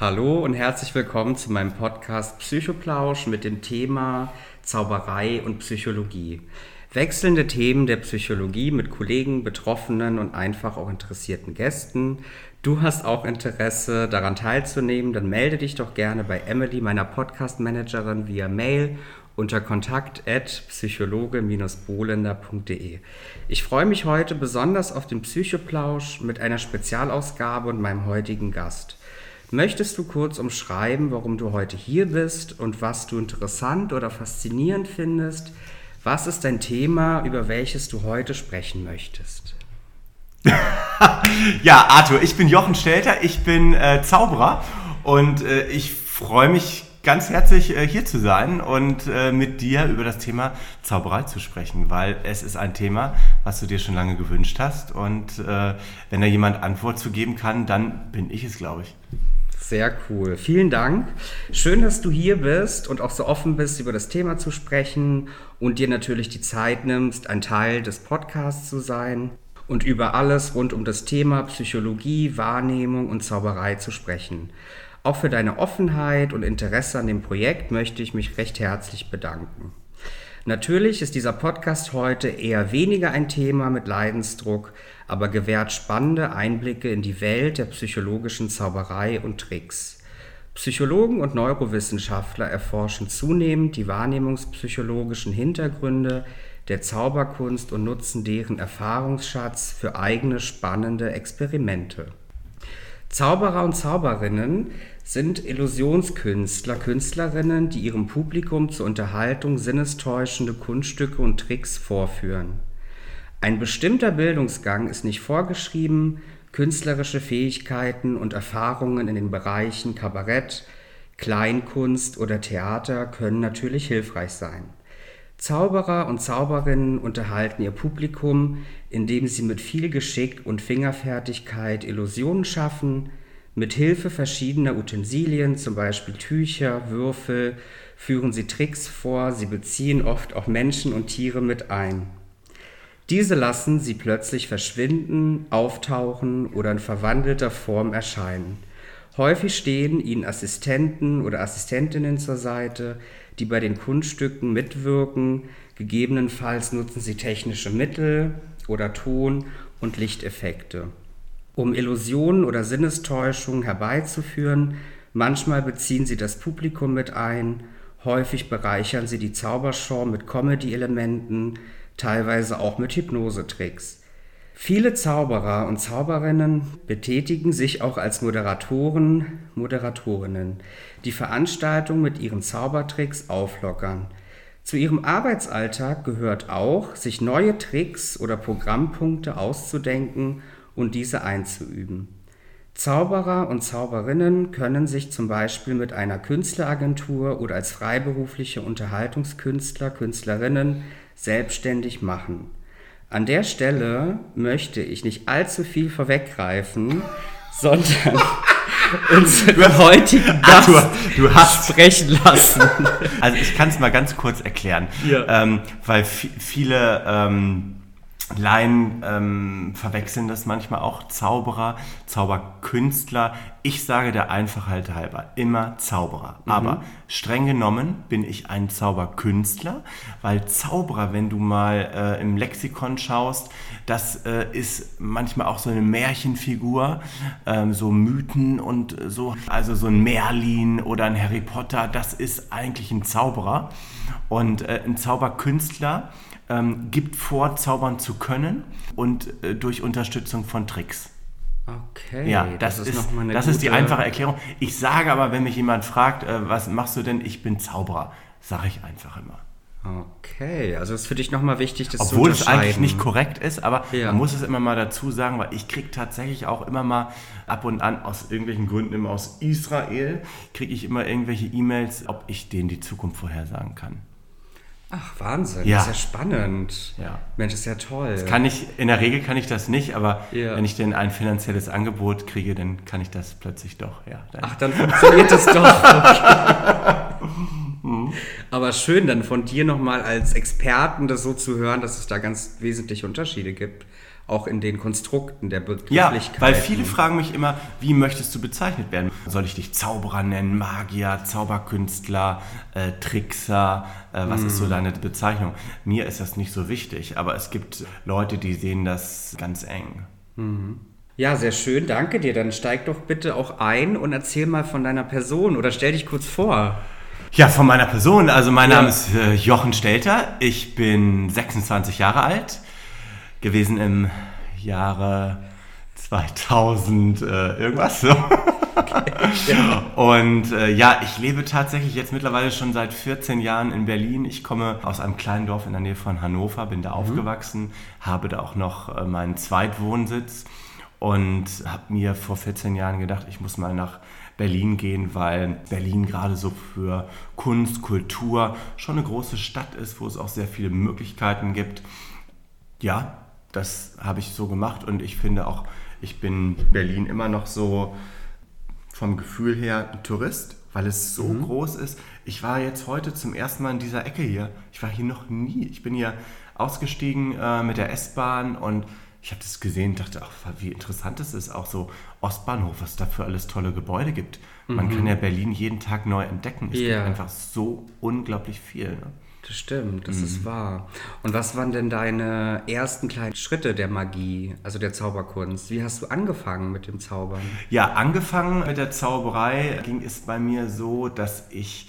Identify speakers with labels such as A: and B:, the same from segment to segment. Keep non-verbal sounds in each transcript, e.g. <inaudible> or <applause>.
A: Hallo und herzlich willkommen zu meinem Podcast Psychoplausch mit dem Thema Zauberei und Psychologie. Wechselnde Themen der Psychologie mit Kollegen, Betroffenen und einfach auch interessierten Gästen. Du hast auch Interesse daran teilzunehmen, dann melde dich doch gerne bei Emily, meiner Podcast-Managerin, via Mail unter kontakt at psychologe-bolender.de. Ich freue mich heute besonders auf den Psychoplausch mit einer Spezialausgabe und meinem heutigen Gast. Möchtest du kurz umschreiben, warum du heute hier bist und was du interessant oder faszinierend findest? Was ist dein Thema, über welches du heute sprechen möchtest? <laughs>
B: ja, Arthur, ich bin Jochen Stelter, ich bin äh, Zauberer und äh, ich freue mich ganz herzlich äh, hier zu sein und äh, mit dir über das Thema Zauberei zu sprechen, weil es ist ein Thema, was du dir schon lange gewünscht hast und äh, wenn da jemand Antwort zu geben kann, dann bin ich es, glaube ich.
A: Sehr cool. Vielen Dank. Schön, dass du hier bist und auch so offen bist, über das Thema zu sprechen und dir natürlich die Zeit nimmst, ein Teil des Podcasts zu sein und über alles rund um das Thema Psychologie, Wahrnehmung und Zauberei zu sprechen. Auch für deine Offenheit und Interesse an dem Projekt möchte ich mich recht herzlich bedanken. Natürlich ist dieser Podcast heute eher weniger ein Thema mit Leidensdruck, aber gewährt spannende Einblicke in die Welt der psychologischen Zauberei und Tricks. Psychologen und Neurowissenschaftler erforschen zunehmend die wahrnehmungspsychologischen Hintergründe der Zauberkunst und nutzen deren Erfahrungsschatz für eigene spannende Experimente. Zauberer und Zauberinnen sind Illusionskünstler, Künstlerinnen, die ihrem Publikum zur Unterhaltung sinnestäuschende Kunststücke und Tricks vorführen. Ein bestimmter Bildungsgang ist nicht vorgeschrieben, künstlerische Fähigkeiten und Erfahrungen in den Bereichen Kabarett, Kleinkunst oder Theater können natürlich hilfreich sein. Zauberer und Zauberinnen unterhalten ihr Publikum, indem sie mit viel Geschick und Fingerfertigkeit Illusionen schaffen, mit Hilfe verschiedener Utensilien, zum Beispiel Tücher, Würfel, führen sie Tricks vor, sie beziehen oft auch Menschen und Tiere mit ein. Diese lassen sie plötzlich verschwinden, auftauchen oder in verwandelter Form erscheinen. Häufig stehen ihnen Assistenten oder Assistentinnen zur Seite, die bei den Kunststücken mitwirken. Gegebenenfalls nutzen sie technische Mittel oder Ton- und Lichteffekte, um Illusionen oder Sinnestäuschungen herbeizuführen. Manchmal beziehen sie das Publikum mit ein, häufig bereichern sie die Zaubershow mit Comedy-Elementen, teilweise auch mit Hypnosetricks. Viele Zauberer und Zauberinnen betätigen sich auch als Moderatoren, Moderatorinnen, die Veranstaltung mit ihren Zaubertricks auflockern. Zu ihrem Arbeitsalltag gehört auch, sich neue Tricks oder Programmpunkte auszudenken und diese einzuüben. Zauberer und Zauberinnen können sich zum Beispiel mit einer Künstleragentur oder als freiberufliche Unterhaltungskünstler, Künstlerinnen selbstständig machen. An der Stelle möchte ich nicht allzu viel vorweggreifen, <laughs> sondern <laughs> unseren heutigen Gast du, du hast sprechen lassen.
B: Also ich kann es mal ganz kurz erklären, ja. ähm, weil viele ähm, Laien ähm, verwechseln das manchmal auch. Zauberer, Zauberkünstler. Ich sage der Einfachheit halber immer Zauberer. Mhm. Aber streng genommen bin ich ein Zauberkünstler, weil Zauberer, wenn du mal äh, im Lexikon schaust, das äh, ist manchmal auch so eine Märchenfigur, ähm, so Mythen und so. Also so ein Merlin oder ein Harry Potter, das ist eigentlich ein Zauberer. Und äh, ein Zauberkünstler ähm, gibt vor, zaubern zu können und äh, durch Unterstützung von Tricks. Okay, ja, das, das ist, ist das ist die einfache Erklärung. Ich sage aber, wenn mich jemand fragt, äh, was machst du denn? Ich bin Zauberer, sage ich einfach immer.
A: Okay, also ist für dich nochmal wichtig,
B: das Obwohl zu es eigentlich nicht korrekt ist, aber ja. man muss es immer mal dazu sagen, weil ich kriege tatsächlich auch immer mal ab und an aus irgendwelchen Gründen immer aus Israel, kriege ich immer irgendwelche E-Mails, ob ich denen die Zukunft vorhersagen kann.
A: Ach, Wahnsinn, ja. das ist ja spannend. Ja. Mensch, ist ja toll.
B: Das kann ich, in der Regel kann ich das nicht, aber ja. wenn ich denn ein finanzielles Angebot kriege, dann kann ich das plötzlich doch. Ja,
A: dann. Ach, dann funktioniert das doch. Mhm. <laughs> <laughs> Aber schön, dann von dir nochmal als Experten das so zu hören, dass es da ganz wesentliche Unterschiede gibt auch in den Konstrukten der Begrifflichkeit.
B: Ja, weil viele fragen mich immer, wie möchtest du bezeichnet werden? Soll ich dich Zauberer nennen, Magier, Zauberkünstler, äh, Trickser, äh, was mm. ist so mhm. deine Bezeichnung? Mir ist das nicht so wichtig, aber es gibt Leute, die sehen das ganz eng.
A: Mhm. Ja, sehr schön, danke dir. Dann steig doch bitte auch ein und erzähl mal von deiner Person oder stell dich kurz vor.
B: Ja, von meiner Person. Also mein ja. Name ist äh, Jochen Stelter. Ich bin 26 Jahre alt, gewesen im Jahre 2000 äh, irgendwas. So. <laughs> Okay, ja. Und äh, ja, ich lebe tatsächlich jetzt mittlerweile schon seit 14 Jahren in Berlin. Ich komme aus einem kleinen Dorf in der Nähe von Hannover, bin da mhm. aufgewachsen, habe da auch noch äh, meinen Zweitwohnsitz und habe mir vor 14 Jahren gedacht, ich muss mal nach Berlin gehen, weil Berlin gerade so für Kunst, Kultur schon eine große Stadt ist, wo es auch sehr viele Möglichkeiten gibt. Ja, das habe ich so gemacht und ich finde auch, ich bin Berlin immer noch so vom Gefühl her ein Tourist, weil es so mhm. groß ist. Ich war jetzt heute zum ersten Mal in dieser Ecke hier. Ich war hier noch nie. Ich bin hier ausgestiegen äh, mit der S-Bahn und ich habe das gesehen und dachte, ach, wie interessant es ist, auch so Ostbahnhof, was es da für alles tolle Gebäude gibt. Man mhm. kann ja Berlin jeden Tag neu entdecken. Es ja. gibt einfach so unglaublich viel. Ne?
A: Das stimmt, das mhm. ist wahr. Und was waren denn deine ersten kleinen Schritte der Magie, also der Zauberkunst? Wie hast du angefangen mit dem Zaubern?
B: Ja, angefangen mit der Zauberei ging es bei mir so, dass ich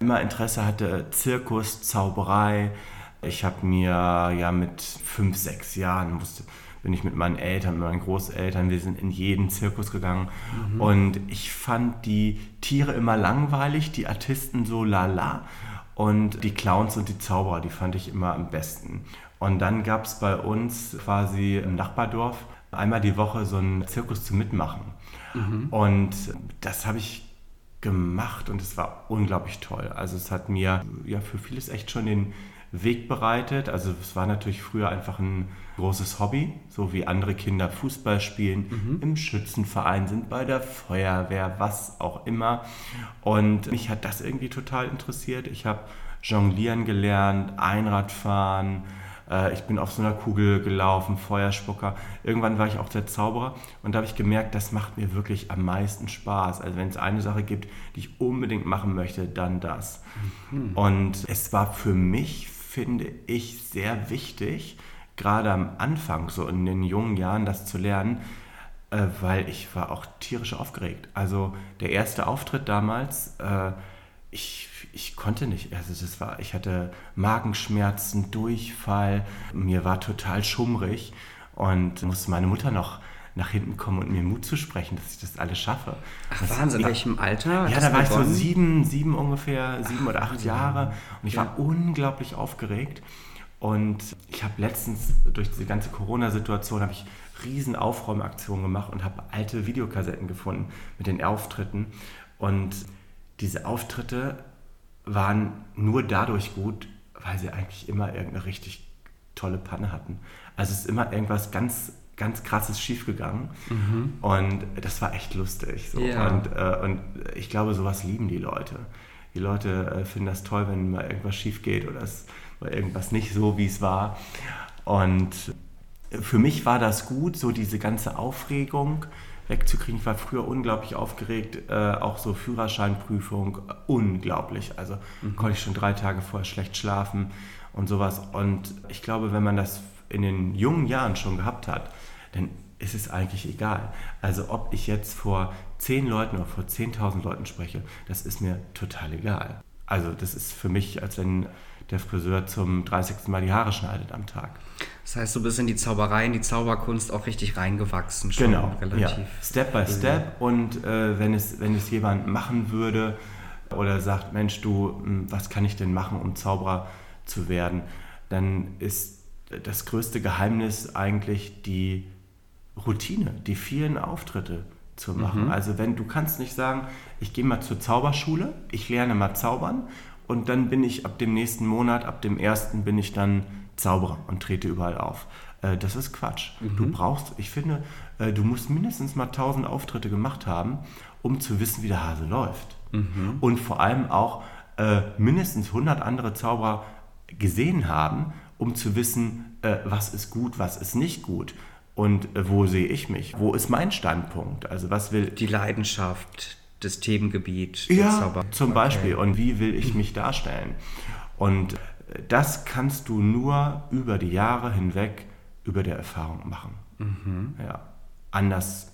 B: immer Interesse hatte, Zirkus, Zauberei. Ich habe mir ja mit fünf, sechs Jahren musste bin ich mit meinen Eltern, mit meinen Großeltern, wir sind in jeden Zirkus gegangen. Mhm. Und ich fand die Tiere immer langweilig, die Artisten so lala. Und die Clowns und die Zauberer, die fand ich immer am besten. Und dann gab es bei uns quasi im Nachbardorf einmal die Woche so einen Zirkus zu mitmachen. Mhm. Und das habe ich gemacht und es war unglaublich toll. Also es hat mir ja für vieles echt schon den Weg bereitet. Also es war natürlich früher einfach ein großes Hobby, so wie andere Kinder Fußball spielen, mhm. im Schützenverein sind, bei der Feuerwehr, was auch immer. Und mich hat das irgendwie total interessiert. Ich habe Jonglieren gelernt, Einradfahren, äh, ich bin auf so einer Kugel gelaufen, Feuerspucker. Irgendwann war ich auch der Zauberer und da habe ich gemerkt, das macht mir wirklich am meisten Spaß. Also wenn es eine Sache gibt, die ich unbedingt machen möchte, dann das. Mhm. Und es war für mich finde ich sehr wichtig, gerade am Anfang, so in den jungen Jahren, das zu lernen, äh, weil ich war auch tierisch aufgeregt. Also der erste Auftritt damals, äh, ich, ich konnte nicht. Also das war, ich hatte Magenschmerzen, Durchfall, mir war total schummrig und musste meine Mutter noch nach hinten kommen und mir Mut zu sprechen, dass ich das alles schaffe.
A: Ach, das, Wahnsinn, in welchem Alter?
B: Ja, da war ich so sieben, sieben ungefähr, sieben Ach, oder acht Jahre und ich ja. war unglaublich aufgeregt. Und ich habe letztens durch diese ganze Corona-Situation habe ich riesen Aufräumaktionen gemacht und habe alte Videokassetten gefunden mit den Auftritten. Und diese Auftritte waren nur dadurch gut, weil sie eigentlich immer irgendeine richtig tolle Panne hatten. Also es ist immer irgendwas ganz ganz krasses schiefgegangen. Mhm. Und das war echt lustig. So. Ja. Und, äh, und ich glaube, sowas lieben die Leute. Die Leute äh, finden das toll, wenn mal irgendwas schief geht oder es war irgendwas nicht so, wie es war. Und für mich war das gut, so diese ganze Aufregung wegzukriegen. Ich war früher unglaublich aufgeregt, äh, auch so Führerscheinprüfung, unglaublich. Also mhm. konnte ich schon drei Tage vorher schlecht schlafen und sowas. Und ich glaube, wenn man das in den jungen Jahren schon gehabt hat, dann ist es eigentlich egal. Also ob ich jetzt vor 10 Leuten oder vor 10.000 Leuten spreche, das ist mir total egal. Also das ist für mich, als wenn der Friseur zum 30. Mal die Haare schneidet am Tag.
A: Das heißt, du bist in die Zauberei, in die Zauberkunst auch richtig reingewachsen. Schon
B: genau, relativ ja. Step by Step. Und äh, wenn, es, wenn es jemand machen würde oder sagt, Mensch, du, hm, was kann ich denn machen, um Zauberer zu werden, dann ist das größte Geheimnis eigentlich die Routine, die vielen Auftritte zu machen. Mhm. Also wenn du kannst nicht sagen, ich gehe mal zur Zauberschule, ich lerne mal zaubern und dann bin ich ab dem nächsten Monat, ab dem ersten bin ich dann Zauberer und trete überall auf. Äh, das ist Quatsch. Mhm. Du brauchst, ich finde, äh, du musst mindestens mal tausend Auftritte gemacht haben, um zu wissen, wie der Hase läuft. Mhm. Und vor allem auch äh, mindestens 100 andere Zauberer gesehen haben, um zu wissen, äh, was ist gut, was ist nicht gut und äh, wo sehe ich mich, wo ist mein Standpunkt, also was will...
A: Die Leidenschaft, das Themengebiet.
B: Ja, Zauber. zum Beispiel. Und wie will ich mich darstellen? Und das kannst du nur über die Jahre hinweg über der Erfahrung machen. Mhm. Ja. Anders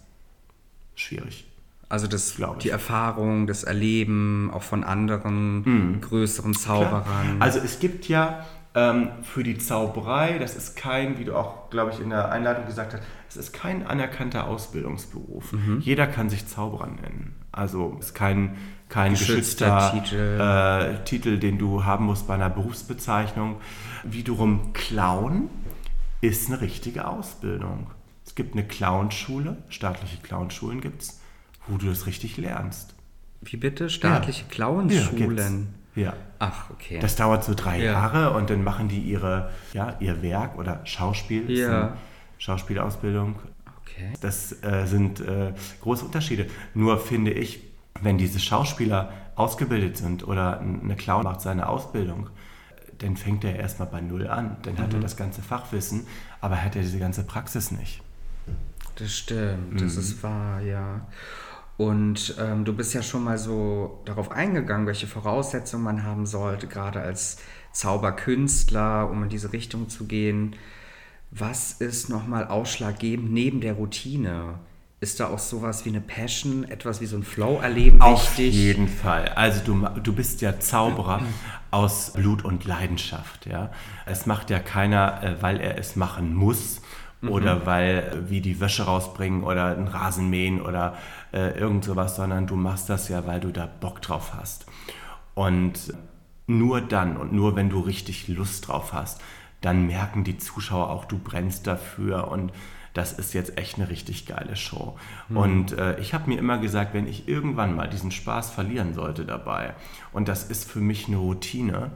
B: schwierig.
A: Also das, die Erfahrung, das Erleben auch von anderen mhm. größeren Zauberern. Klar.
B: Also es gibt ja ähm, für die Zauberei, das ist kein, wie du auch, glaube ich, in der Einladung gesagt hast, es ist kein anerkannter Ausbildungsberuf. Mhm. Jeder kann sich Zauberer nennen. Also es ist kein, kein geschützter, geschützter Titel. Äh, Titel, den du haben musst bei einer Berufsbezeichnung. Wiederum Clown ist eine richtige Ausbildung. Es gibt eine Clownschule, staatliche Clownschulen gibt es, wo du das richtig lernst.
A: Wie bitte? Staatliche ja. Clownschulen?
B: Ja, ja. Ach, okay. Das dauert so drei ja. Jahre und dann machen die ihre, ja, ihr Werk oder Schauspiel. Ja. Schauspielausbildung. Okay. Das äh, sind äh, große Unterschiede. Nur finde ich, wenn diese Schauspieler ausgebildet sind oder eine Clown macht seine Ausbildung, dann fängt er erstmal bei Null an. Dann mhm. hat er mhm. das ganze Fachwissen, aber hat er diese ganze Praxis nicht.
A: Das stimmt, mhm. das ist wahr, ja. Und ähm, du bist ja schon mal so darauf eingegangen, welche Voraussetzungen man haben sollte, gerade als Zauberkünstler, um in diese Richtung zu gehen. Was ist nochmal ausschlaggebend neben der Routine? Ist da auch sowas wie eine Passion, etwas wie so ein Flow-Erleben
B: Auf wichtig? Auf jeden Fall. Also du, du bist ja Zauberer aus Blut und Leidenschaft. Ja? Es macht ja keiner, äh, weil er es machen muss, mhm. oder weil äh, wie die Wäsche rausbringen oder einen Rasen mähen oder äh, irgend sowas, sondern du machst das ja, weil du da Bock drauf hast. Und nur dann und nur wenn du richtig Lust drauf hast, dann merken die Zuschauer auch, du brennst dafür und das ist jetzt echt eine richtig geile Show. Mhm. Und äh, ich habe mir immer gesagt, wenn ich irgendwann mal diesen Spaß verlieren sollte dabei, und das ist für mich eine Routine,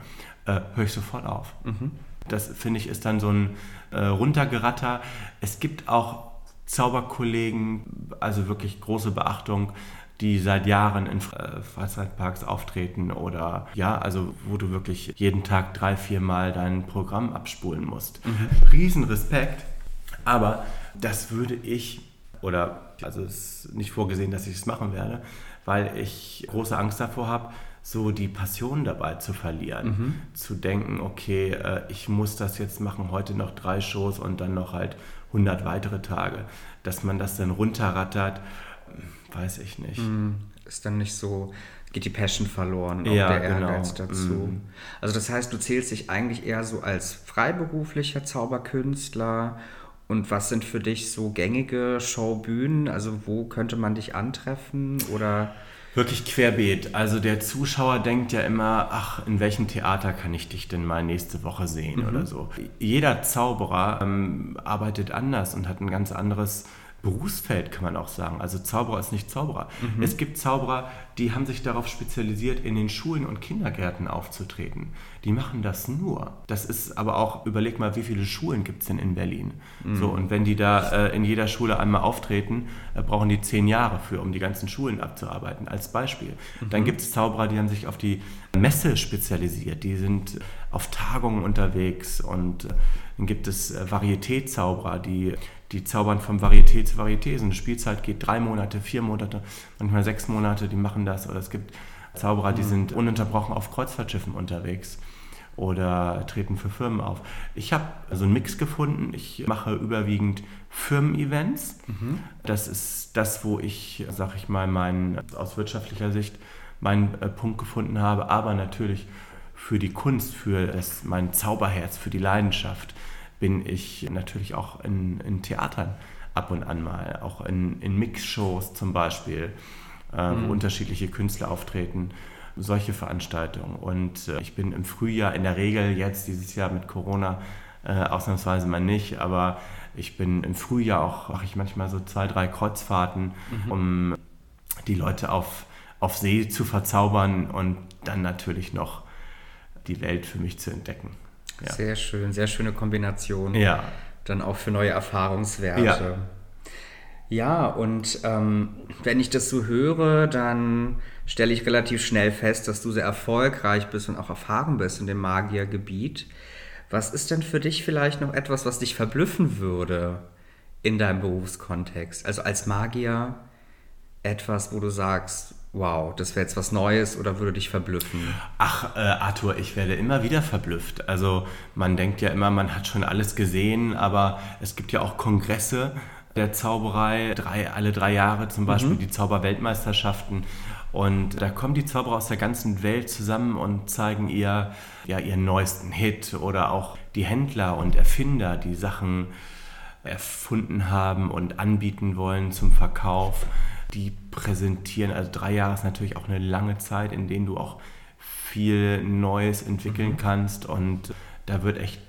B: äh, höre ich sofort auf. Mhm. Das finde ich ist dann so ein äh, Runtergeratter. Es gibt auch Zauberkollegen, also wirklich große Beachtung, die seit Jahren in äh, Freizeitparks auftreten oder ja, also wo du wirklich jeden Tag drei, vier Mal dein Programm abspulen musst. Mhm. Riesenrespekt, aber das würde ich oder also es ist nicht vorgesehen, dass ich es machen werde, weil ich große Angst davor habe, so die Passion dabei zu verlieren. Mhm. Zu denken, okay, äh, ich muss das jetzt machen, heute noch drei Shows und dann noch halt 100 weitere Tage. Dass man das dann runterrattert, weiß ich nicht. Mhm.
A: Ist dann nicht so, geht die Passion verloren, auch ja, der Ehrgeiz genau. dazu. Mhm. Also das heißt, du zählst dich eigentlich eher so als freiberuflicher Zauberkünstler und was sind für dich so gängige Showbühnen? Also wo könnte man dich antreffen oder
B: wirklich querbeet. Also der Zuschauer denkt ja immer, ach, in welchem Theater kann ich dich denn mal nächste Woche sehen mhm. oder so. Jeder Zauberer ähm, arbeitet anders und hat ein ganz anderes Berufsfeld, kann man auch sagen. Also Zauberer ist nicht Zauberer. Mhm. Es gibt Zauberer, die haben sich darauf spezialisiert, in den Schulen und Kindergärten aufzutreten. Die machen das nur. Das ist aber auch, überleg mal, wie viele Schulen gibt es denn in Berlin? Mhm. So, und wenn die da äh, in jeder Schule einmal auftreten, äh, brauchen die zehn Jahre für, um die ganzen Schulen abzuarbeiten, als Beispiel. Mhm. Dann gibt es Zauberer, die haben sich auf die Messe spezialisiert. Die sind auf Tagungen unterwegs und äh, dann gibt es äh, Varieté-Zauberer, die die zaubern vom Varieté zu Varieté. So eine Spielzeit geht drei Monate, vier Monate, manchmal sechs Monate, die machen das. Oder es gibt Zauberer, die mhm. sind ununterbrochen auf Kreuzfahrtschiffen unterwegs oder treten für Firmen auf. Ich habe so einen Mix gefunden. Ich mache überwiegend Firmen-Events. Mhm. Das ist das, wo ich, sag ich mal, mein, aus wirtschaftlicher Sicht meinen äh, Punkt gefunden habe, aber natürlich für die Kunst, für das, mein Zauberherz, für die Leidenschaft bin ich natürlich auch in, in Theatern ab und an mal, auch in, in Mixshows zum Beispiel, äh, mhm. wo unterschiedliche Künstler auftreten, solche Veranstaltungen. Und äh, ich bin im Frühjahr in der Regel jetzt dieses Jahr mit Corona äh, ausnahmsweise mal nicht, aber ich bin im Frühjahr auch, mache ich manchmal so zwei, drei Kreuzfahrten, mhm. um die Leute auf, auf See zu verzaubern und dann natürlich noch die Welt für mich zu entdecken.
A: Ja. Sehr schön, sehr schöne Kombination. Ja. Dann auch für neue Erfahrungswerte. Ja. Ja, und ähm, wenn ich das so höre, dann stelle ich relativ schnell fest, dass du sehr erfolgreich bist und auch erfahren bist in dem Magiergebiet. Was ist denn für dich vielleicht noch etwas, was dich verblüffen würde in deinem Berufskontext? Also als Magier etwas, wo du sagst, wow, das wäre jetzt was Neues oder würde dich verblüffen?
B: Ach, äh, Arthur, ich werde immer wieder verblüfft. Also man denkt ja immer, man hat schon alles gesehen, aber es gibt ja auch Kongresse der Zauberei, drei, alle drei Jahre zum Beispiel mhm. die Zauberweltmeisterschaften. Und da kommen die Zauberer aus der ganzen Welt zusammen und zeigen ihr ja, ihren neuesten Hit oder auch die Händler und Erfinder, die Sachen erfunden haben und anbieten wollen zum Verkauf. Die präsentieren, also drei Jahre ist natürlich auch eine lange Zeit, in denen du auch viel Neues entwickeln mhm. kannst und da wird echt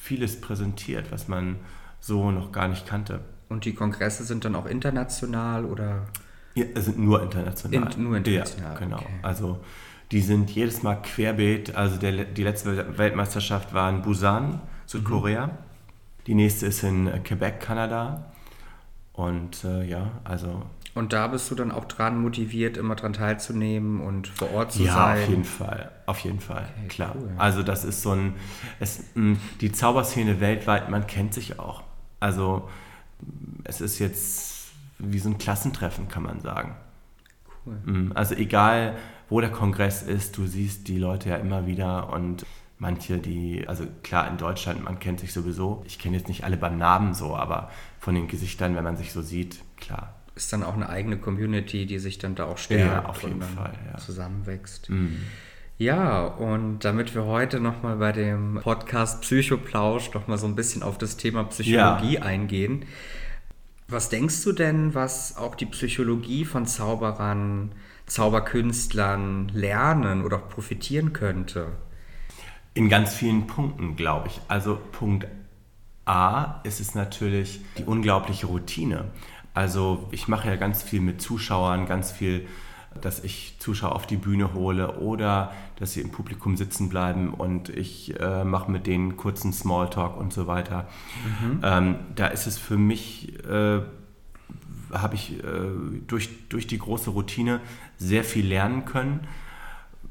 B: vieles präsentiert, was man so noch gar nicht kannte.
A: Und die Kongresse sind dann auch international oder?
B: Ja, sind nur international.
A: In, nur international.
B: Ja, genau. Okay. Also die sind jedes Mal querbeet. Also der, die letzte Weltmeisterschaft war in Busan, Südkorea. Mhm. Die nächste ist in äh, Quebec, Kanada. Und äh, ja, also.
A: Und da bist du dann auch dran motiviert, immer dran teilzunehmen und vor Ort zu ja, sein?
B: Ja, auf jeden Fall. Auf jeden Fall, okay, klar. Cool. Also das ist so ein, es, die Zauberszene weltweit, man kennt sich auch. Also es ist jetzt wie so ein Klassentreffen, kann man sagen. Cool. Mm, also egal, wo der Kongress ist, du siehst die Leute ja immer wieder und manche, die, also klar in Deutschland, man kennt sich sowieso. Ich kenne jetzt nicht alle beim Namen so, aber von den Gesichtern, wenn man sich so sieht, klar.
A: Ist dann auch eine eigene Community, die sich dann da auch stärkt
B: ja, auf jeden Fall,
A: ja. zusammenwächst. Mhm. Ja, und damit wir heute nochmal bei dem Podcast Psychoplausch nochmal so ein bisschen auf das Thema Psychologie ja. eingehen. Was denkst du denn, was auch die Psychologie von Zauberern, Zauberkünstlern lernen oder profitieren könnte?
B: In ganz vielen Punkten, glaube ich. Also Punkt A ist es natürlich die unglaubliche Routine. Also ich mache ja ganz viel mit Zuschauern, ganz viel dass ich Zuschauer auf die Bühne hole oder dass sie im Publikum sitzen bleiben und ich äh, mache mit denen kurzen Smalltalk und so weiter. Mhm. Ähm, da ist es für mich, äh, habe ich äh, durch, durch die große Routine sehr viel lernen können.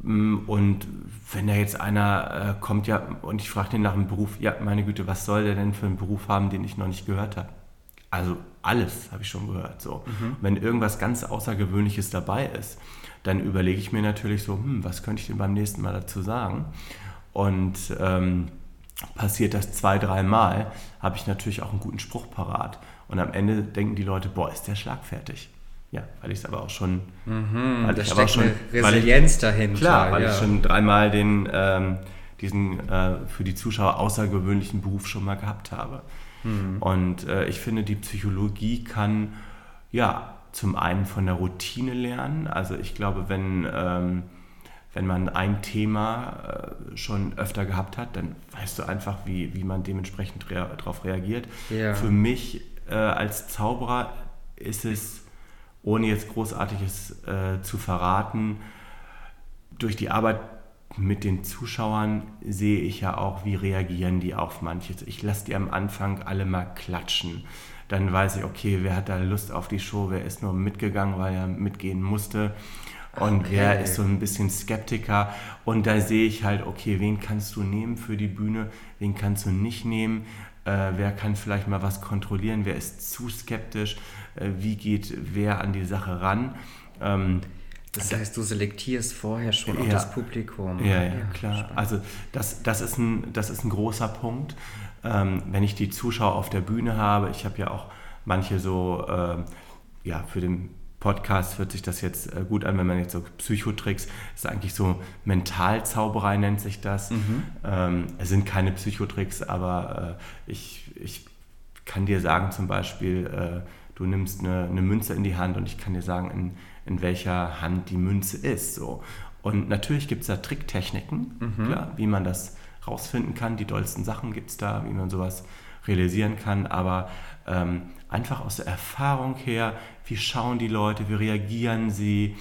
B: Mm, und wenn da jetzt einer äh, kommt, ja, und ich frage den nach einem Beruf, ja, meine Güte, was soll der denn für einen Beruf haben, den ich noch nicht gehört habe? Also alles habe ich schon gehört. So. Mhm. Wenn irgendwas ganz Außergewöhnliches dabei ist, dann überlege ich mir natürlich so, hm, was könnte ich denn beim nächsten Mal dazu sagen? Und ähm, passiert das zwei, dreimal, habe ich natürlich auch einen guten Spruch parat. Und am Ende denken die Leute, boah, ist der schlagfertig. Ja, weil ich es aber auch schon.
A: Mhm, weil da ich aber schon, Resilienz ich, dahinter.
B: Klar, weil ja. ich schon dreimal den, ähm, diesen äh, für die Zuschauer außergewöhnlichen Beruf schon mal gehabt habe. Mhm. Und äh, ich finde, die Psychologie kann ja zum einen von der Routine lernen. Also ich glaube, wenn, ähm, wenn man ein Thema äh, schon öfter gehabt hat, dann weißt du einfach, wie, wie man dementsprechend rea darauf reagiert. Ja. Für mich äh, als Zauberer ist es, ohne jetzt großartiges äh, zu verraten, durch die Arbeit mit den Zuschauern sehe ich ja auch, wie reagieren die auf manches. Ich lasse die am Anfang alle mal klatschen. Dann weiß ich, okay, wer hat da Lust auf die Show, wer ist nur mitgegangen, weil er mitgehen musste. Und okay. wer ist so ein bisschen Skeptiker. Und da sehe ich halt, okay, wen kannst du nehmen für die Bühne, wen kannst du nicht nehmen. Äh, wer kann vielleicht mal was kontrollieren, wer ist zu skeptisch, äh, wie geht wer an die Sache ran. Ähm,
A: das heißt, du selektierst vorher schon ja, das Publikum.
B: Ja, ja, ja klar. Spannend. Also das, das, ist ein, das ist ein großer Punkt. Ähm, wenn ich die Zuschauer auf der Bühne habe, ich habe ja auch manche so, äh, ja, für den Podcast hört sich das jetzt äh, gut an, wenn man jetzt so Psychotricks, ist eigentlich so Mentalzauberei nennt sich das. Mhm. Ähm, es sind keine Psychotricks, aber äh, ich, ich kann dir sagen zum Beispiel, äh, du nimmst eine, eine Münze in die Hand und ich kann dir sagen, in in welcher Hand die Münze ist. So. Und natürlich gibt es da Tricktechniken, mhm. klar, wie man das rausfinden kann. Die dollsten Sachen gibt es da, wie man sowas realisieren kann. Aber ähm, einfach aus der Erfahrung her, wie schauen die Leute, wie reagieren sie,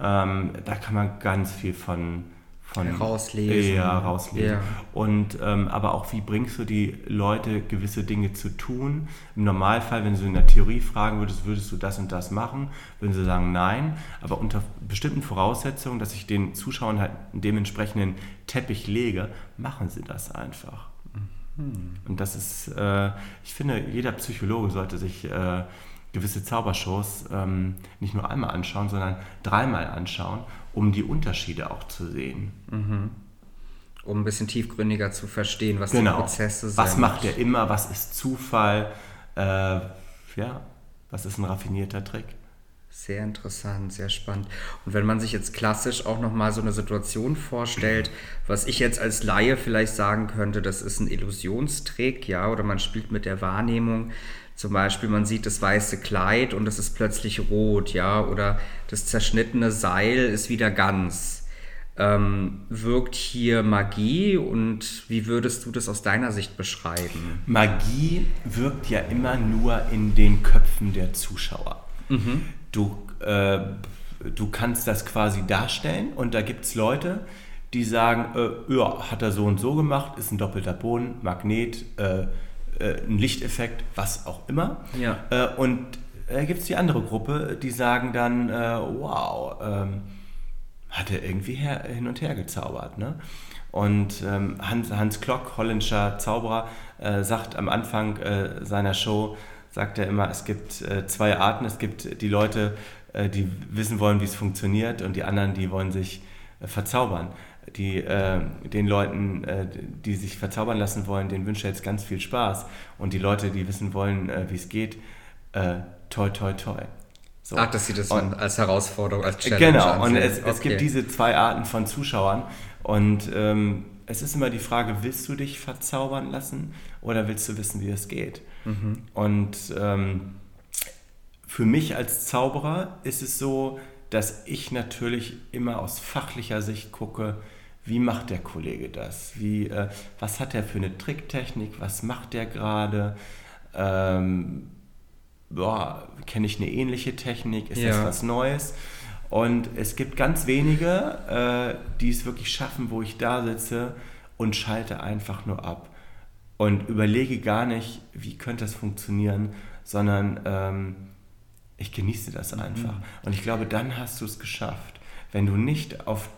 B: ähm, da kann man ganz viel von, von
A: rauslesen.
B: Ja, rauslesen. Ja. Und ähm, aber auch, wie bringst du die Leute, gewisse Dinge zu tun? Im Normalfall, wenn du in der Theorie fragen würdest, würdest du das und das machen, würden sie sagen nein. Aber unter bestimmten Voraussetzungen, dass ich den Zuschauern halt einen dementsprechenden Teppich lege, machen sie das einfach. Mhm. Und das ist, äh, ich finde, jeder Psychologe sollte sich äh, gewisse Zaubershows ähm, nicht nur einmal anschauen, sondern dreimal anschauen, um die Unterschiede auch zu sehen.
A: Mhm. Um ein bisschen tiefgründiger zu verstehen, was genau. die Prozesse
B: sind. Was macht er immer, was ist Zufall, äh, ja, was ist ein raffinierter Trick.
A: Sehr interessant, sehr spannend. Und wenn man sich jetzt klassisch auch nochmal so eine Situation vorstellt, <clears throat> was ich jetzt als Laie vielleicht sagen könnte, das ist ein Illusionstrick, ja, oder man spielt mit der Wahrnehmung. Zum Beispiel, man sieht das weiße Kleid und es ist plötzlich rot, ja, oder das zerschnittene Seil ist wieder ganz. Ähm, wirkt hier Magie und wie würdest du das aus deiner Sicht beschreiben?
B: Magie wirkt ja immer nur in den Köpfen der Zuschauer. Mhm. Du, äh, du kannst das quasi darstellen und da gibt es Leute, die sagen, äh, ja, hat er so und so gemacht, ist ein doppelter Boden, Magnet, äh, äh ein Lichteffekt, was auch immer. Ja. Äh, und da gibt es die andere Gruppe, die sagen dann, äh, wow, ähm, hat er irgendwie her, hin und her gezaubert. Ne? Und ähm, Hans, Hans Klock, holländischer Zauberer, sagt am Anfang seiner Show, sagt er immer, es gibt äh, zwei Arten. Es gibt die Leute, äh, die wissen wollen, wie es funktioniert und die anderen, die wollen sich äh, verzaubern. Die, äh, den Leuten, äh, die sich verzaubern lassen wollen, denen wünsche ich jetzt ganz viel Spaß. Und die Leute, die wissen wollen, äh, wie es geht, toi, toi, toi.
A: So. Ach, dass sie das und, als Herausforderung, als Challenge Genau,
B: ansehen. und es, okay. es, gibt diese zwei Arten von Zuschauern. Und ähm, es ist immer die Frage, willst du dich verzaubern lassen oder willst du wissen, wie es geht? Mhm. Und ähm, für mich als Zauberer ist es so, dass ich natürlich immer aus fachlicher Sicht gucke, wie macht der Kollege das? Wie, äh, was hat er für eine Tricktechnik? Was macht der gerade? Ähm, kenne ich eine ähnliche Technik? Ist ja. das was Neues? Und es gibt ganz wenige, äh, die es wirklich schaffen, wo ich da sitze und schalte einfach nur ab und überlege gar nicht, wie könnte das funktionieren, sondern ähm, ich genieße das einfach. Mhm. Und ich glaube, dann hast du es geschafft. Wenn du nicht auf,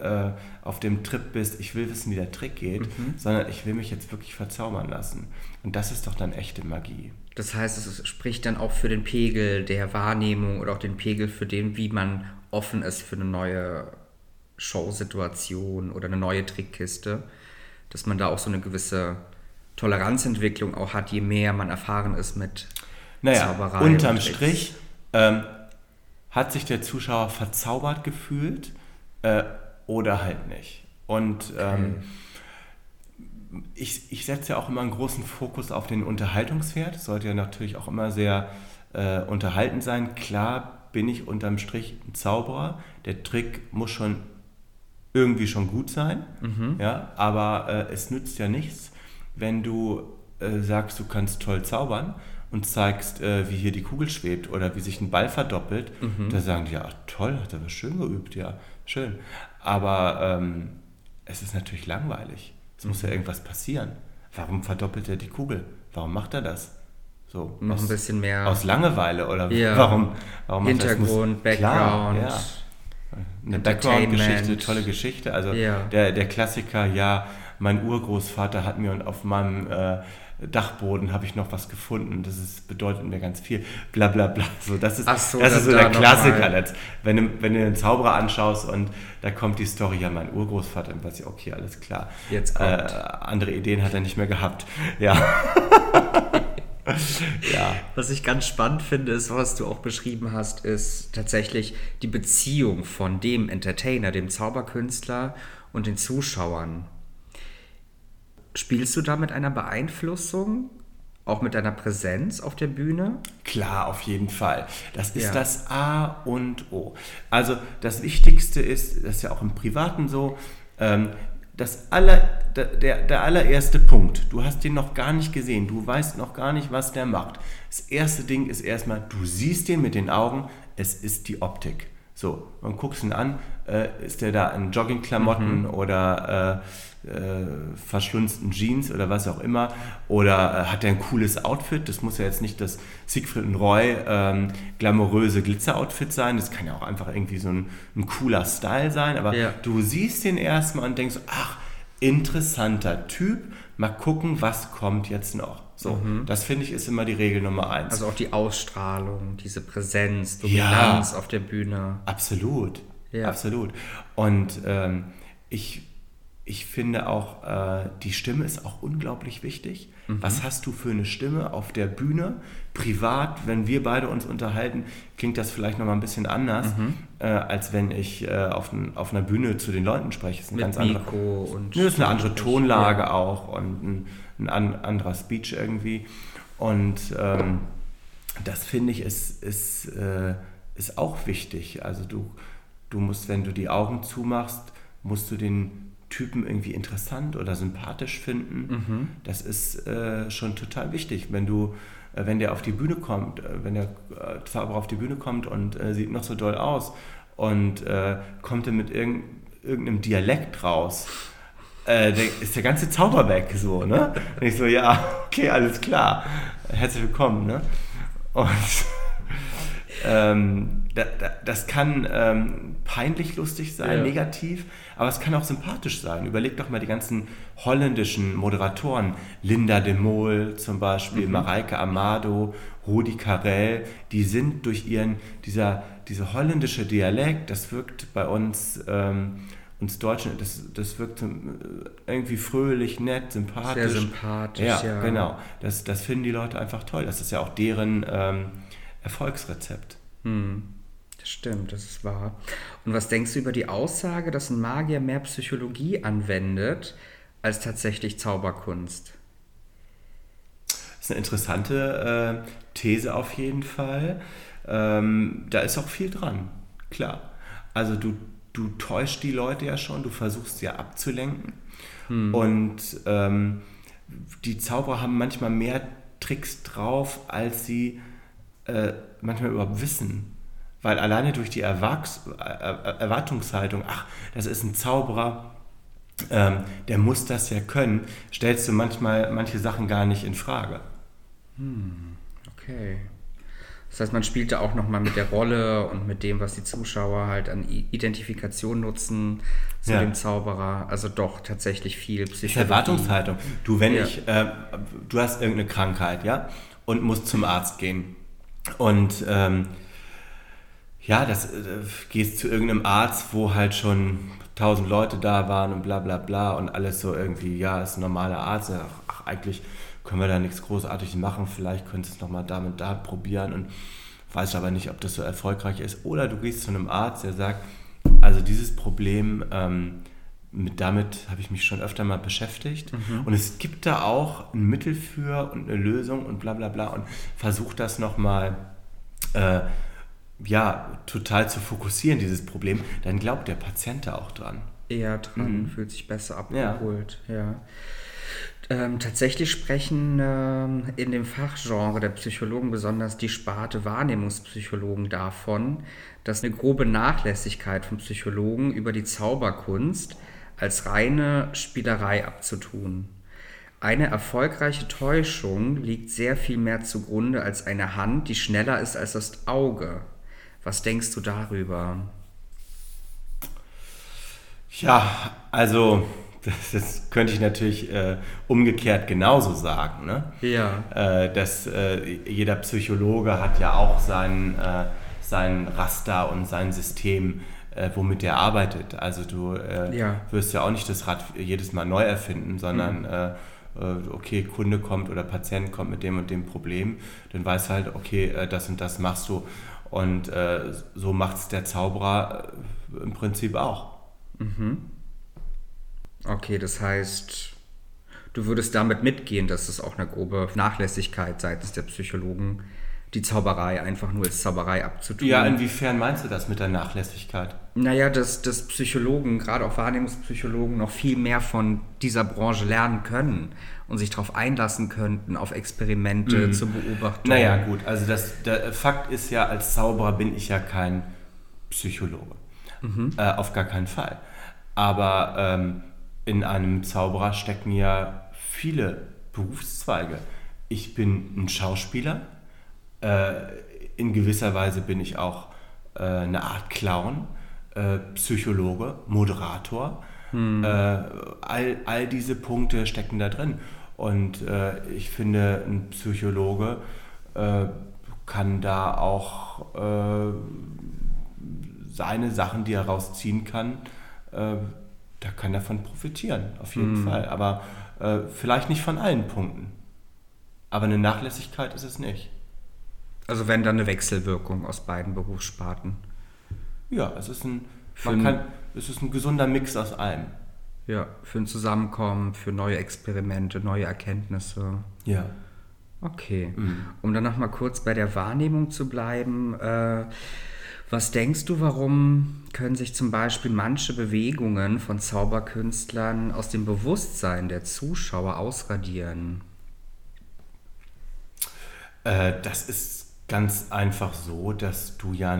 B: äh, auf dem Trip bist, ich will wissen, wie der Trick geht, mhm. sondern ich will mich jetzt wirklich verzaubern lassen. Und das ist doch dann echte Magie.
A: Das heißt, es spricht dann auch für den Pegel der Wahrnehmung oder auch den Pegel für den, wie man offen ist für eine neue Showsituation oder eine neue Trickkiste, dass man da auch so eine gewisse Toleranzentwicklung auch hat, je mehr man erfahren ist mit
B: naja, Zauberei. Unterm Strich ähm, hat sich der Zuschauer verzaubert gefühlt äh, oder halt nicht. Und ähm, ich, ich setze ja auch immer einen großen Fokus auf den Unterhaltungswert. Sollte ja natürlich auch immer sehr äh, unterhaltend sein. Klar bin ich unterm Strich ein Zauberer. Der Trick muss schon irgendwie schon gut sein. Mhm. Ja, aber äh, es nützt ja nichts, wenn du äh, sagst, du kannst toll zaubern und zeigst, äh, wie hier die Kugel schwebt oder wie sich ein Ball verdoppelt. Mhm. Da sagen die, ja, toll, hat er was schön geübt, ja, schön. Aber ähm, es ist natürlich langweilig. Es mhm. muss ja mhm. irgendwas passieren. Warum verdoppelt er die Kugel? Warum macht er das?
A: So, noch aus, ein bisschen mehr.
B: Aus Langeweile oder
A: ja.
B: warum,
A: warum Hintergrund, Background. Klar, ja.
B: Eine Background-Geschichte, tolle Geschichte. Also ja. der, der Klassiker, ja, mein Urgroßvater hat mir und auf meinem äh, Dachboden habe ich noch was gefunden. Das ist, bedeutet mir ganz viel. Bla bla bla. So, das ist, so, das ist so der Klassiker. Jetzt, wenn, du, wenn du den Zauberer anschaust und da kommt die Story, ja, mein Urgroßvater, dann weiß ich, okay, alles klar.
A: Jetzt kommt. Äh,
B: andere Ideen hat er nicht mehr gehabt. <laughs> Ja. <laughs>
A: ja. Was ich ganz spannend finde, ist, was du auch beschrieben hast, ist tatsächlich die Beziehung von dem Entertainer, dem Zauberkünstler und den Zuschauern. Spielst du da mit einer Beeinflussung? Auch mit deiner Präsenz auf der Bühne?
B: Klar, auf jeden Fall. Das ist ja. das A und O. Also das Wichtigste ist, das ist ja auch im Privaten so, ähm, das aller, der, der allererste Punkt, du hast den noch gar nicht gesehen, du weißt noch gar nicht, was der macht. Das erste Ding ist erstmal, du siehst den mit den Augen, es ist die Optik. So, und guckst ihn an, äh, ist der da in Joggingklamotten mhm. oder äh, äh, verschlunzten Jeans oder was auch immer, oder äh, hat er ein cooles Outfit, das muss ja jetzt nicht das Siegfried und Roy ähm, glamouröse Glitzer-Outfit sein, das kann ja auch einfach irgendwie so ein, ein cooler Style sein, aber ja. du siehst den erstmal und denkst, ach, interessanter Typ. Mal gucken, was kommt jetzt noch. So, mhm. das finde ich ist immer die Regel Nummer eins.
A: Also auch die Ausstrahlung, diese Präsenz, Dominanz ja, auf der Bühne.
B: Absolut, ja. absolut. Und ähm, ich, ich finde auch, äh, die Stimme ist auch unglaublich wichtig. Mhm. Was hast du für eine Stimme auf der Bühne? Privat, wenn wir beide uns unterhalten, klingt das vielleicht nochmal ein bisschen anders, mhm. äh, als wenn ich äh, auf, auf einer Bühne zu den Leuten spreche. Das ist, ein
A: Mit ganz Mikro andere,
B: und ist eine andere Tonlage ja. auch und ein, ein an, anderer Speech irgendwie. Und ähm, das finde ich ist, ist, äh, ist auch wichtig. Also du, du musst, wenn du die Augen zumachst, musst du den Typen irgendwie interessant oder sympathisch finden. Mhm. Das ist äh, schon total wichtig. Wenn du, äh, wenn der auf die Bühne kommt, äh, wenn der äh, Zauberer auf die Bühne kommt und äh, sieht noch so doll aus und äh, kommt er mit irgend, irgendeinem Dialekt raus, ist der ganze Zauber weg, so, ne? Und ich so, ja, okay, alles klar. Herzlich willkommen, ne? Und ähm, da, da, das kann ähm, peinlich lustig sein, ja. negativ, aber es kann auch sympathisch sein. Überleg doch mal die ganzen holländischen Moderatoren, Linda de Mol zum Beispiel, mhm. Mareike Amado, Rudi Carell, die sind durch ihren, dieser, dieser holländische Dialekt, das wirkt bei uns ähm, uns Deutschen, das, das wirkt äh, irgendwie fröhlich, nett, sympathisch.
A: Sehr sympathisch,
B: ja. ja. genau. Das, das finden die Leute einfach toll. Das ist ja auch deren ähm, Erfolgsrezept.
A: Hm. Das stimmt, das ist wahr. Und was denkst du über die Aussage, dass ein Magier mehr Psychologie anwendet als tatsächlich Zauberkunst?
B: Das ist eine interessante äh, These auf jeden Fall. Ähm, da ist auch viel dran, klar. Also du du täuschst die Leute ja schon, du versuchst ja abzulenken. Hm. Und ähm, die Zauberer haben manchmal mehr Tricks drauf, als sie äh, manchmal überhaupt wissen. Weil alleine durch die Erwachs äh, äh, Erwartungshaltung, ach, das ist ein Zauberer, ähm, der muss das ja können, stellst du manchmal manche Sachen gar nicht in Frage.
A: Hm, okay. Das heißt, man spielt da auch nochmal mit der Rolle und mit dem, was die Zuschauer halt an Identifikation nutzen zu ja. dem Zauberer. Also doch tatsächlich viel
B: Psychologie. Erwartungshaltung. Du, wenn ja. ich, äh, du hast irgendeine Krankheit, ja, und musst zum Arzt gehen. Und ähm, ja, das äh, gehst zu irgendeinem Arzt, wo halt schon tausend Leute da waren und bla bla bla und alles so irgendwie, ja, ist ein normaler Arzt. Ach, ach eigentlich können wir da nichts Großartiges machen, vielleicht könntest du es nochmal da und da probieren und weiß aber nicht, ob das so erfolgreich ist. Oder du gehst zu einem Arzt, der sagt, also dieses Problem, ähm, mit, damit habe ich mich schon öfter mal beschäftigt. Mhm. Und es gibt da auch ein Mittel für und eine Lösung und bla bla bla und versucht das nochmal äh, ja, total zu fokussieren, dieses Problem, dann glaubt der Patient da auch dran.
A: Eher dran, mhm. fühlt sich besser abgeholt, ja. ja. Ähm, tatsächlich sprechen ähm, in dem Fachgenre der Psychologen, besonders die Sparte Wahrnehmungspsychologen, davon, dass eine grobe Nachlässigkeit von Psychologen über die Zauberkunst als reine Spielerei abzutun. Eine erfolgreiche Täuschung liegt sehr viel mehr zugrunde als eine Hand, die schneller ist als das Auge. Was denkst du darüber?
B: Ja, also das, das, könnte ich natürlich äh, umgekehrt genauso sagen. Ne?
A: Ja.
B: Äh, dass äh, jeder Psychologe hat ja auch sein, äh, sein Raster und sein System, äh, womit er arbeitet. Also du äh, ja. wirst ja auch nicht das Rad jedes Mal neu erfinden, sondern mhm. okay, Kunde kommt oder Patient kommt mit dem und dem Problem, dann weiß halt, okay, das und das machst du. Und so macht es der Zauberer im Prinzip auch.
A: Mhm. Okay, das heißt, du würdest damit mitgehen, dass es auch eine grobe Nachlässigkeit seitens der Psychologen die Zauberei einfach nur als Zauberei abzutun.
B: Ja, inwiefern meinst du das mit der Nachlässigkeit?
A: Naja, dass, dass Psychologen, gerade auch Wahrnehmungspsychologen, noch viel mehr von dieser Branche lernen können und sich darauf einlassen könnten, auf Experimente mhm. zu beobachten.
B: Naja, gut, also das, der Fakt ist ja, als Zauberer bin ich ja kein Psychologe. Mhm. Äh, auf gar keinen Fall. Aber ähm, in einem Zauberer stecken ja viele Berufszweige. Ich bin ein Schauspieler, äh, in gewisser Weise bin ich auch äh, eine Art Clown, äh, Psychologe, Moderator. Hm. Äh, all, all diese Punkte stecken da drin. Und äh, ich finde, ein Psychologe äh, kann da auch seine Sachen, die er rausziehen kann, da kann er von profitieren, auf jeden hm. Fall. Aber vielleicht nicht von allen Punkten. Aber eine Nachlässigkeit ist es nicht.
A: Also wenn dann eine Wechselwirkung aus beiden Berufssparten.
B: Ja, es ist ein, man kann, es ist ein gesunder Mix aus allem.
A: Ja, für ein Zusammenkommen, für neue Experimente, neue Erkenntnisse.
B: Ja.
A: Okay. Mhm. Um dann nochmal kurz bei der Wahrnehmung zu bleiben. Äh, was denkst du, warum können sich zum Beispiel manche Bewegungen von Zauberkünstlern aus dem Bewusstsein der Zuschauer ausradieren?
B: Äh, das ist ganz einfach so, dass du ja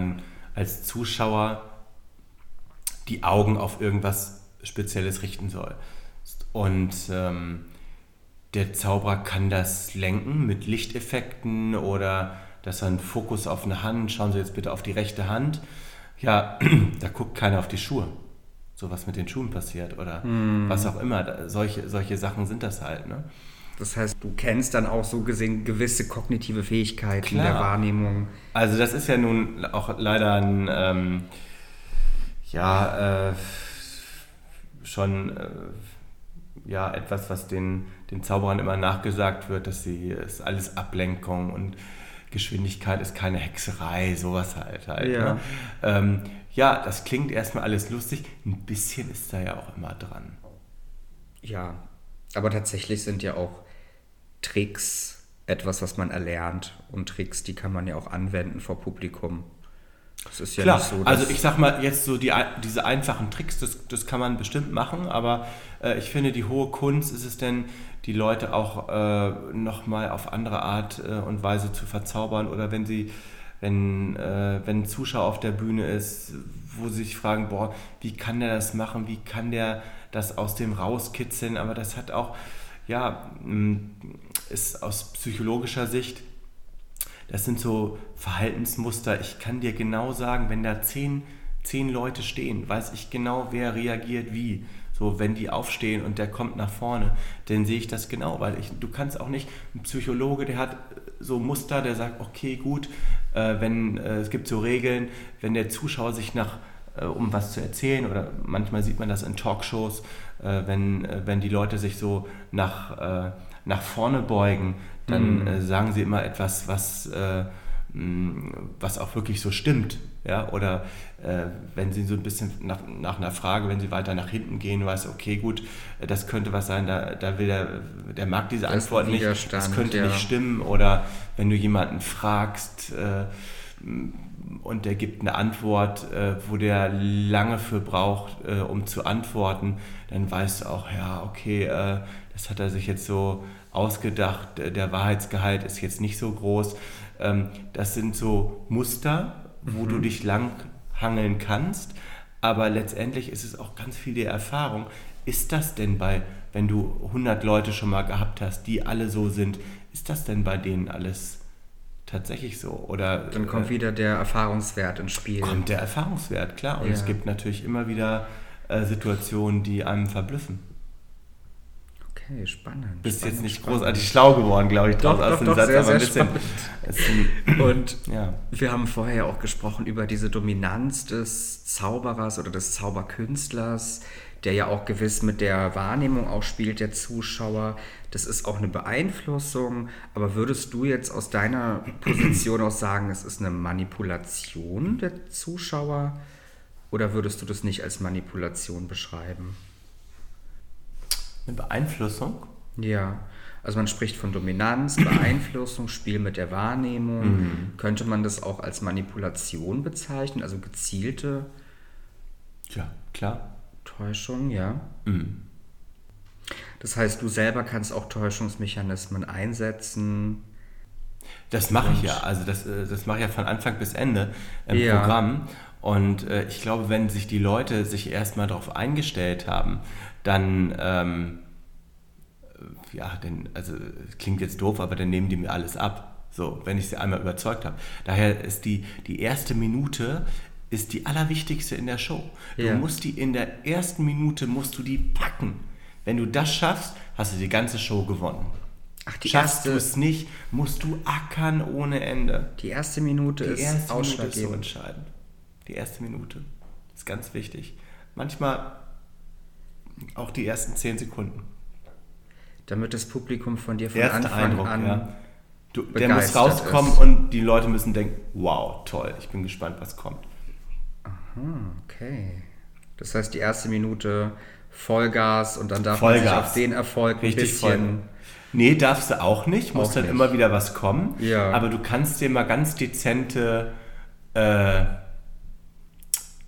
B: als Zuschauer die Augen auf irgendwas Spezielles richten sollst. Und ähm, der Zauberer kann das lenken mit Lichteffekten oder dass er einen Fokus auf eine Hand, schauen Sie jetzt bitte auf die rechte Hand. Ja, <clears throat> da guckt keiner auf die Schuhe. So was mit den Schuhen passiert oder hm. was auch immer. Solche, solche Sachen sind das halt. Ne?
A: Das heißt, du kennst dann auch so gesehen gewisse kognitive Fähigkeiten Klar. der Wahrnehmung.
B: Also das ist ja nun auch leider ein, ähm, ja, äh, schon äh, ja, etwas, was den, den Zauberern immer nachgesagt wird, dass sie, es alles Ablenkung und Geschwindigkeit ist keine Hexerei, sowas halt. halt
A: ja.
B: Ne? Ähm, ja, das klingt erstmal alles lustig. Ein bisschen ist da ja auch immer dran.
A: Ja, aber tatsächlich sind ja auch Tricks etwas, was man erlernt. Und Tricks, die kann man ja auch anwenden vor Publikum.
B: Das ist ja Klar, nicht so. Also ich sag mal, jetzt so die, diese einfachen Tricks, das, das kann man bestimmt machen, aber äh, ich finde, die hohe Kunst ist es denn, die Leute auch äh, nochmal auf andere Art äh, und Weise zu verzaubern oder wenn sie, wenn, äh, wenn ein Zuschauer auf der Bühne ist, wo sie sich fragen, boah, wie kann der das machen, wie kann der das aus dem rauskitzeln, aber das hat auch, ja, ist aus psychologischer Sicht das sind so Verhaltensmuster. Ich kann dir genau sagen, wenn da zehn, zehn Leute stehen, weiß ich genau, wer reagiert wie. So, wenn die aufstehen und der kommt nach vorne, dann sehe ich das genau, weil ich, du kannst auch nicht, ein Psychologe, der hat so Muster, der sagt, okay, gut, äh, wenn, äh, es gibt so Regeln, wenn der Zuschauer sich nach, um was zu erzählen, oder manchmal sieht man das in Talkshows, äh, wenn, äh, wenn die Leute sich so nach, äh, nach vorne beugen, dann mhm. äh, sagen sie immer etwas, was, äh, was auch wirklich so stimmt. Ja? Oder äh, wenn sie so ein bisschen nach, nach einer Frage, wenn sie weiter nach hinten gehen, weiß, okay, gut, das könnte was sein, da, da will der, der mag diese das Antwort nicht, das könnte ja. nicht stimmen. Oder wenn du jemanden fragst, äh, und der gibt eine Antwort, äh, wo der lange für braucht, äh, um zu antworten, dann weißt du auch, ja, okay, äh, das hat er sich jetzt so ausgedacht, der Wahrheitsgehalt ist jetzt nicht so groß. Ähm, das sind so Muster, wo mhm. du dich lang hangeln kannst, aber letztendlich ist es auch ganz viel die Erfahrung. Ist das denn bei, wenn du 100 Leute schon mal gehabt hast, die alle so sind, ist das denn bei denen alles tatsächlich so? Oder,
A: Dann kommt äh, wieder der Erfahrungswert ins Spiel.
B: Kommt der Erfahrungswert, klar. Und ja. es gibt natürlich immer wieder äh, Situationen, die einem verblüffen.
A: Okay, spannend.
B: Bist
A: spannend,
B: jetzt nicht spannend. großartig schlau geworden, glaube ich,
A: doch, aus doch, dem doch, Satz, sehr, aber ein bisschen. Ein, <laughs> <laughs> und ja. wir haben vorher auch gesprochen über diese Dominanz des Zauberers oder des Zauberkünstlers, der ja auch gewiss mit der Wahrnehmung auch spielt, der Zuschauer. Das ist auch eine Beeinflussung. Aber würdest du jetzt aus deiner <clears throat> Position auch sagen, es ist eine Manipulation der Zuschauer? Oder würdest du das nicht als Manipulation beschreiben?
B: Eine Beeinflussung?
A: Ja, also man spricht von Dominanz, <clears throat> Beeinflussung, Spiel mit der Wahrnehmung. Mhm. Könnte man das auch als Manipulation bezeichnen, also gezielte
B: ja, klar.
A: Täuschung, ja. Mhm. Das heißt, du selber kannst auch Täuschungsmechanismen einsetzen.
B: Das mache ich ja, also das, äh, das mache ich ja von Anfang bis Ende im ja. Programm. Und äh, ich glaube, wenn sich die Leute sich erstmal darauf eingestellt haben, dann, ähm, ja, denn, also klingt jetzt doof, aber dann nehmen die mir alles ab. So, wenn ich sie einmal überzeugt habe. Daher ist die, die erste Minute ist die allerwichtigste in der Show. Du ja. musst die in der ersten Minute musst du die packen. Wenn du das schaffst, hast du die ganze Show gewonnen. Ach, die Schaffst erste, du es nicht, musst du ackern ohne Ende.
A: Die erste Minute
B: die ist erste Minute ist so entscheidend. Die erste Minute ist ganz wichtig. Manchmal auch die ersten zehn Sekunden.
A: Damit das Publikum von dir von Erster Anfang Eindruck, an
B: ja. du, der muss rauskommen ist. und die Leute müssen denken, wow, toll, ich bin gespannt, was kommt.
A: Aha, okay. Das heißt, die erste Minute Vollgas und dann darf Vollgas. man sich auf den Erfolg
B: Richtig ein bisschen... Voll. Nee, darfst du auch nicht. Muss dann nicht. immer wieder was kommen. Ja. Aber du kannst dir mal ganz dezente äh,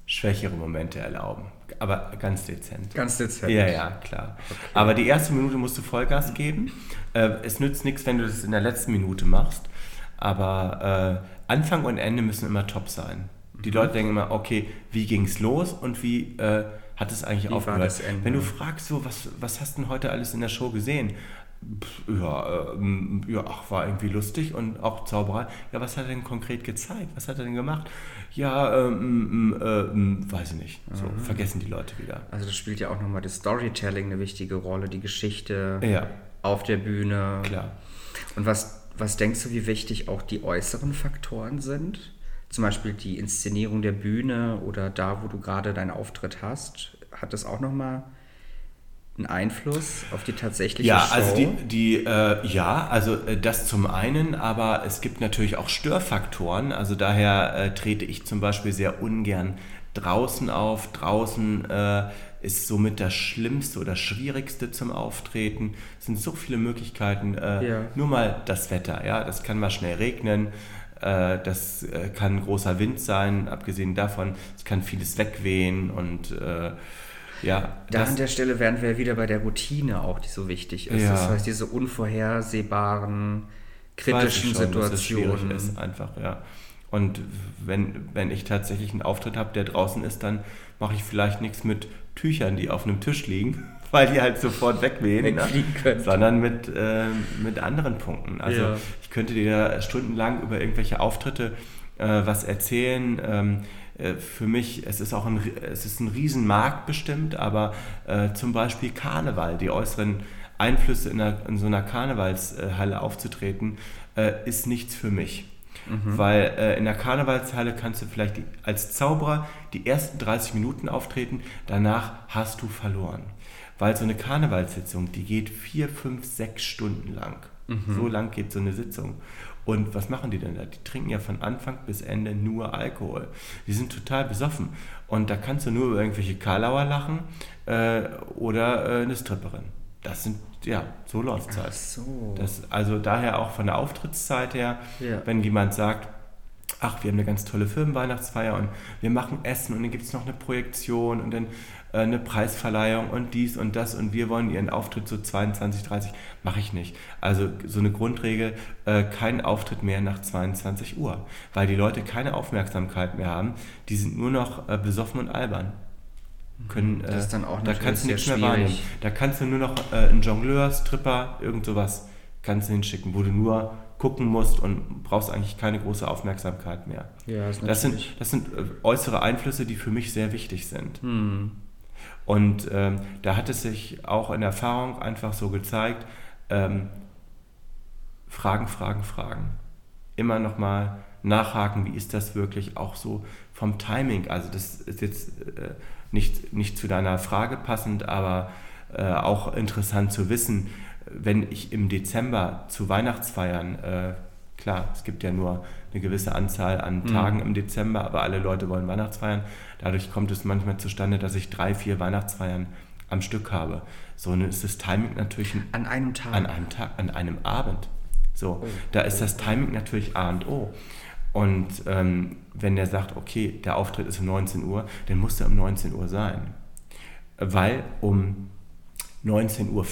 B: schwächere Momente erlauben. Aber ganz dezent.
A: Ganz dezent.
B: Ja, ja, klar. Okay. Aber die erste Minute musst du Vollgas geben. Äh, es nützt nichts, wenn du das in der letzten Minute machst. Aber äh, Anfang und Ende müssen immer top sein. Die Leute denken immer, okay, wie ging es los und wie äh, hat es eigentlich wie aufgehört? Wenn du fragst, so, was, was hast du denn heute alles in der Show gesehen? ja, ähm, ja, ach, war irgendwie lustig und auch Zauberei. Ja, was hat er denn konkret gezeigt? Was hat er denn gemacht? Ja, ähm, ähm, ähm weiß ich nicht. So, mhm. vergessen die Leute wieder.
A: Also das spielt ja auch nochmal das Storytelling eine wichtige Rolle, die Geschichte ja. auf der Bühne.
B: Klar.
A: Und was, was denkst du, wie wichtig auch die äußeren Faktoren sind? Zum Beispiel die Inszenierung der Bühne oder da, wo du gerade deinen Auftritt hast. Hat das auch nochmal einen Einfluss auf die tatsächliche
B: ja,
A: Show?
B: Also die, die äh, ja, also äh, das zum einen, aber es gibt natürlich auch Störfaktoren. Also daher äh, trete ich zum Beispiel sehr ungern draußen auf. Draußen äh, ist somit das Schlimmste oder Schwierigste zum Auftreten. Es sind so viele Möglichkeiten. Äh, ja. Nur mal das Wetter, ja, das kann mal schnell regnen. Äh, das kann großer Wind sein, abgesehen davon, es kann vieles wegwehen und ja,
A: da an der Stelle wären wir wieder bei der Routine auch, die so wichtig ist. Ja. Das heißt, diese unvorhersehbaren, kritischen schon, Situationen.
B: Dass es ist einfach, ja. Und wenn, wenn ich tatsächlich einen Auftritt habe, der draußen ist, dann mache ich vielleicht nichts mit Tüchern, die auf einem Tisch liegen, <laughs> weil die halt sofort wegwehen, ne? sondern mit, äh, mit anderen Punkten. Also ja. ich könnte dir stundenlang über irgendwelche Auftritte äh, was erzählen. Ähm, äh, für mich, es ist auch ein, es ist ein Riesenmarkt bestimmt, aber äh, zum Beispiel Karneval, die äußeren Einflüsse in, einer, in so einer Karnevalshalle aufzutreten, äh, ist nichts für mich. Mhm. Weil äh, in der Karnevalshalle kannst du vielleicht die, als Zauberer die ersten 30 Minuten auftreten, danach hast du verloren. Weil so eine Karnevalssitzung, die geht vier, fünf, sechs Stunden lang. Mhm. So lang geht so eine Sitzung. Und was machen die denn da? Die trinken ja von Anfang bis Ende nur Alkohol. Die sind total besoffen. Und da kannst du nur über irgendwelche Karlauer lachen äh, oder äh, eine Stripperin. Das sind, ja, so läuft es halt. So. Das, also daher auch von der Auftrittszeit her, ja. wenn jemand sagt, ach, wir haben eine ganz tolle Firmenweihnachtsfeier und wir machen Essen und dann gibt es noch eine Projektion und dann äh, eine Preisverleihung und dies und das und wir wollen ihren Auftritt so 22, 30, mache ich nicht. Also so eine Grundregel, äh, kein Auftritt mehr nach 22 Uhr, weil die Leute keine Aufmerksamkeit mehr haben, die sind nur noch äh, besoffen und albern. Können,
A: das ist dann auch
B: da kannst du nichts mehr wahrnehmen. Da kannst du nur noch äh, einen Jongleur, Stripper, irgend sowas kannst du hinschicken, wo du nur gucken musst und brauchst eigentlich keine große Aufmerksamkeit mehr. Ja, das, das sind, das sind äußere Einflüsse, die für mich sehr wichtig sind. Hm. Und ähm, da hat es sich auch in Erfahrung einfach so gezeigt, ähm, Fragen, Fragen, Fragen. Immer nochmal nachhaken, wie ist das wirklich auch so vom Timing. Also das ist jetzt äh, nicht, nicht zu deiner Frage passend, aber äh, auch interessant zu wissen, wenn ich im Dezember zu Weihnachtsfeiern, äh, klar, es gibt ja nur eine gewisse Anzahl an mhm. Tagen mhm. im Dezember, aber alle Leute wollen Weihnachtsfeiern. Dadurch kommt es manchmal zustande, dass ich drei, vier Weihnachtsfeiern am Stück habe. So ist das Timing natürlich
A: an einem Tag,
B: an einem Tag, an einem Abend. So, oh. da ist das Timing natürlich A und O. Und ähm, wenn der sagt, okay, der Auftritt ist um 19 Uhr, dann muss er um 19 Uhr sein. Weil um 19.40 Uhr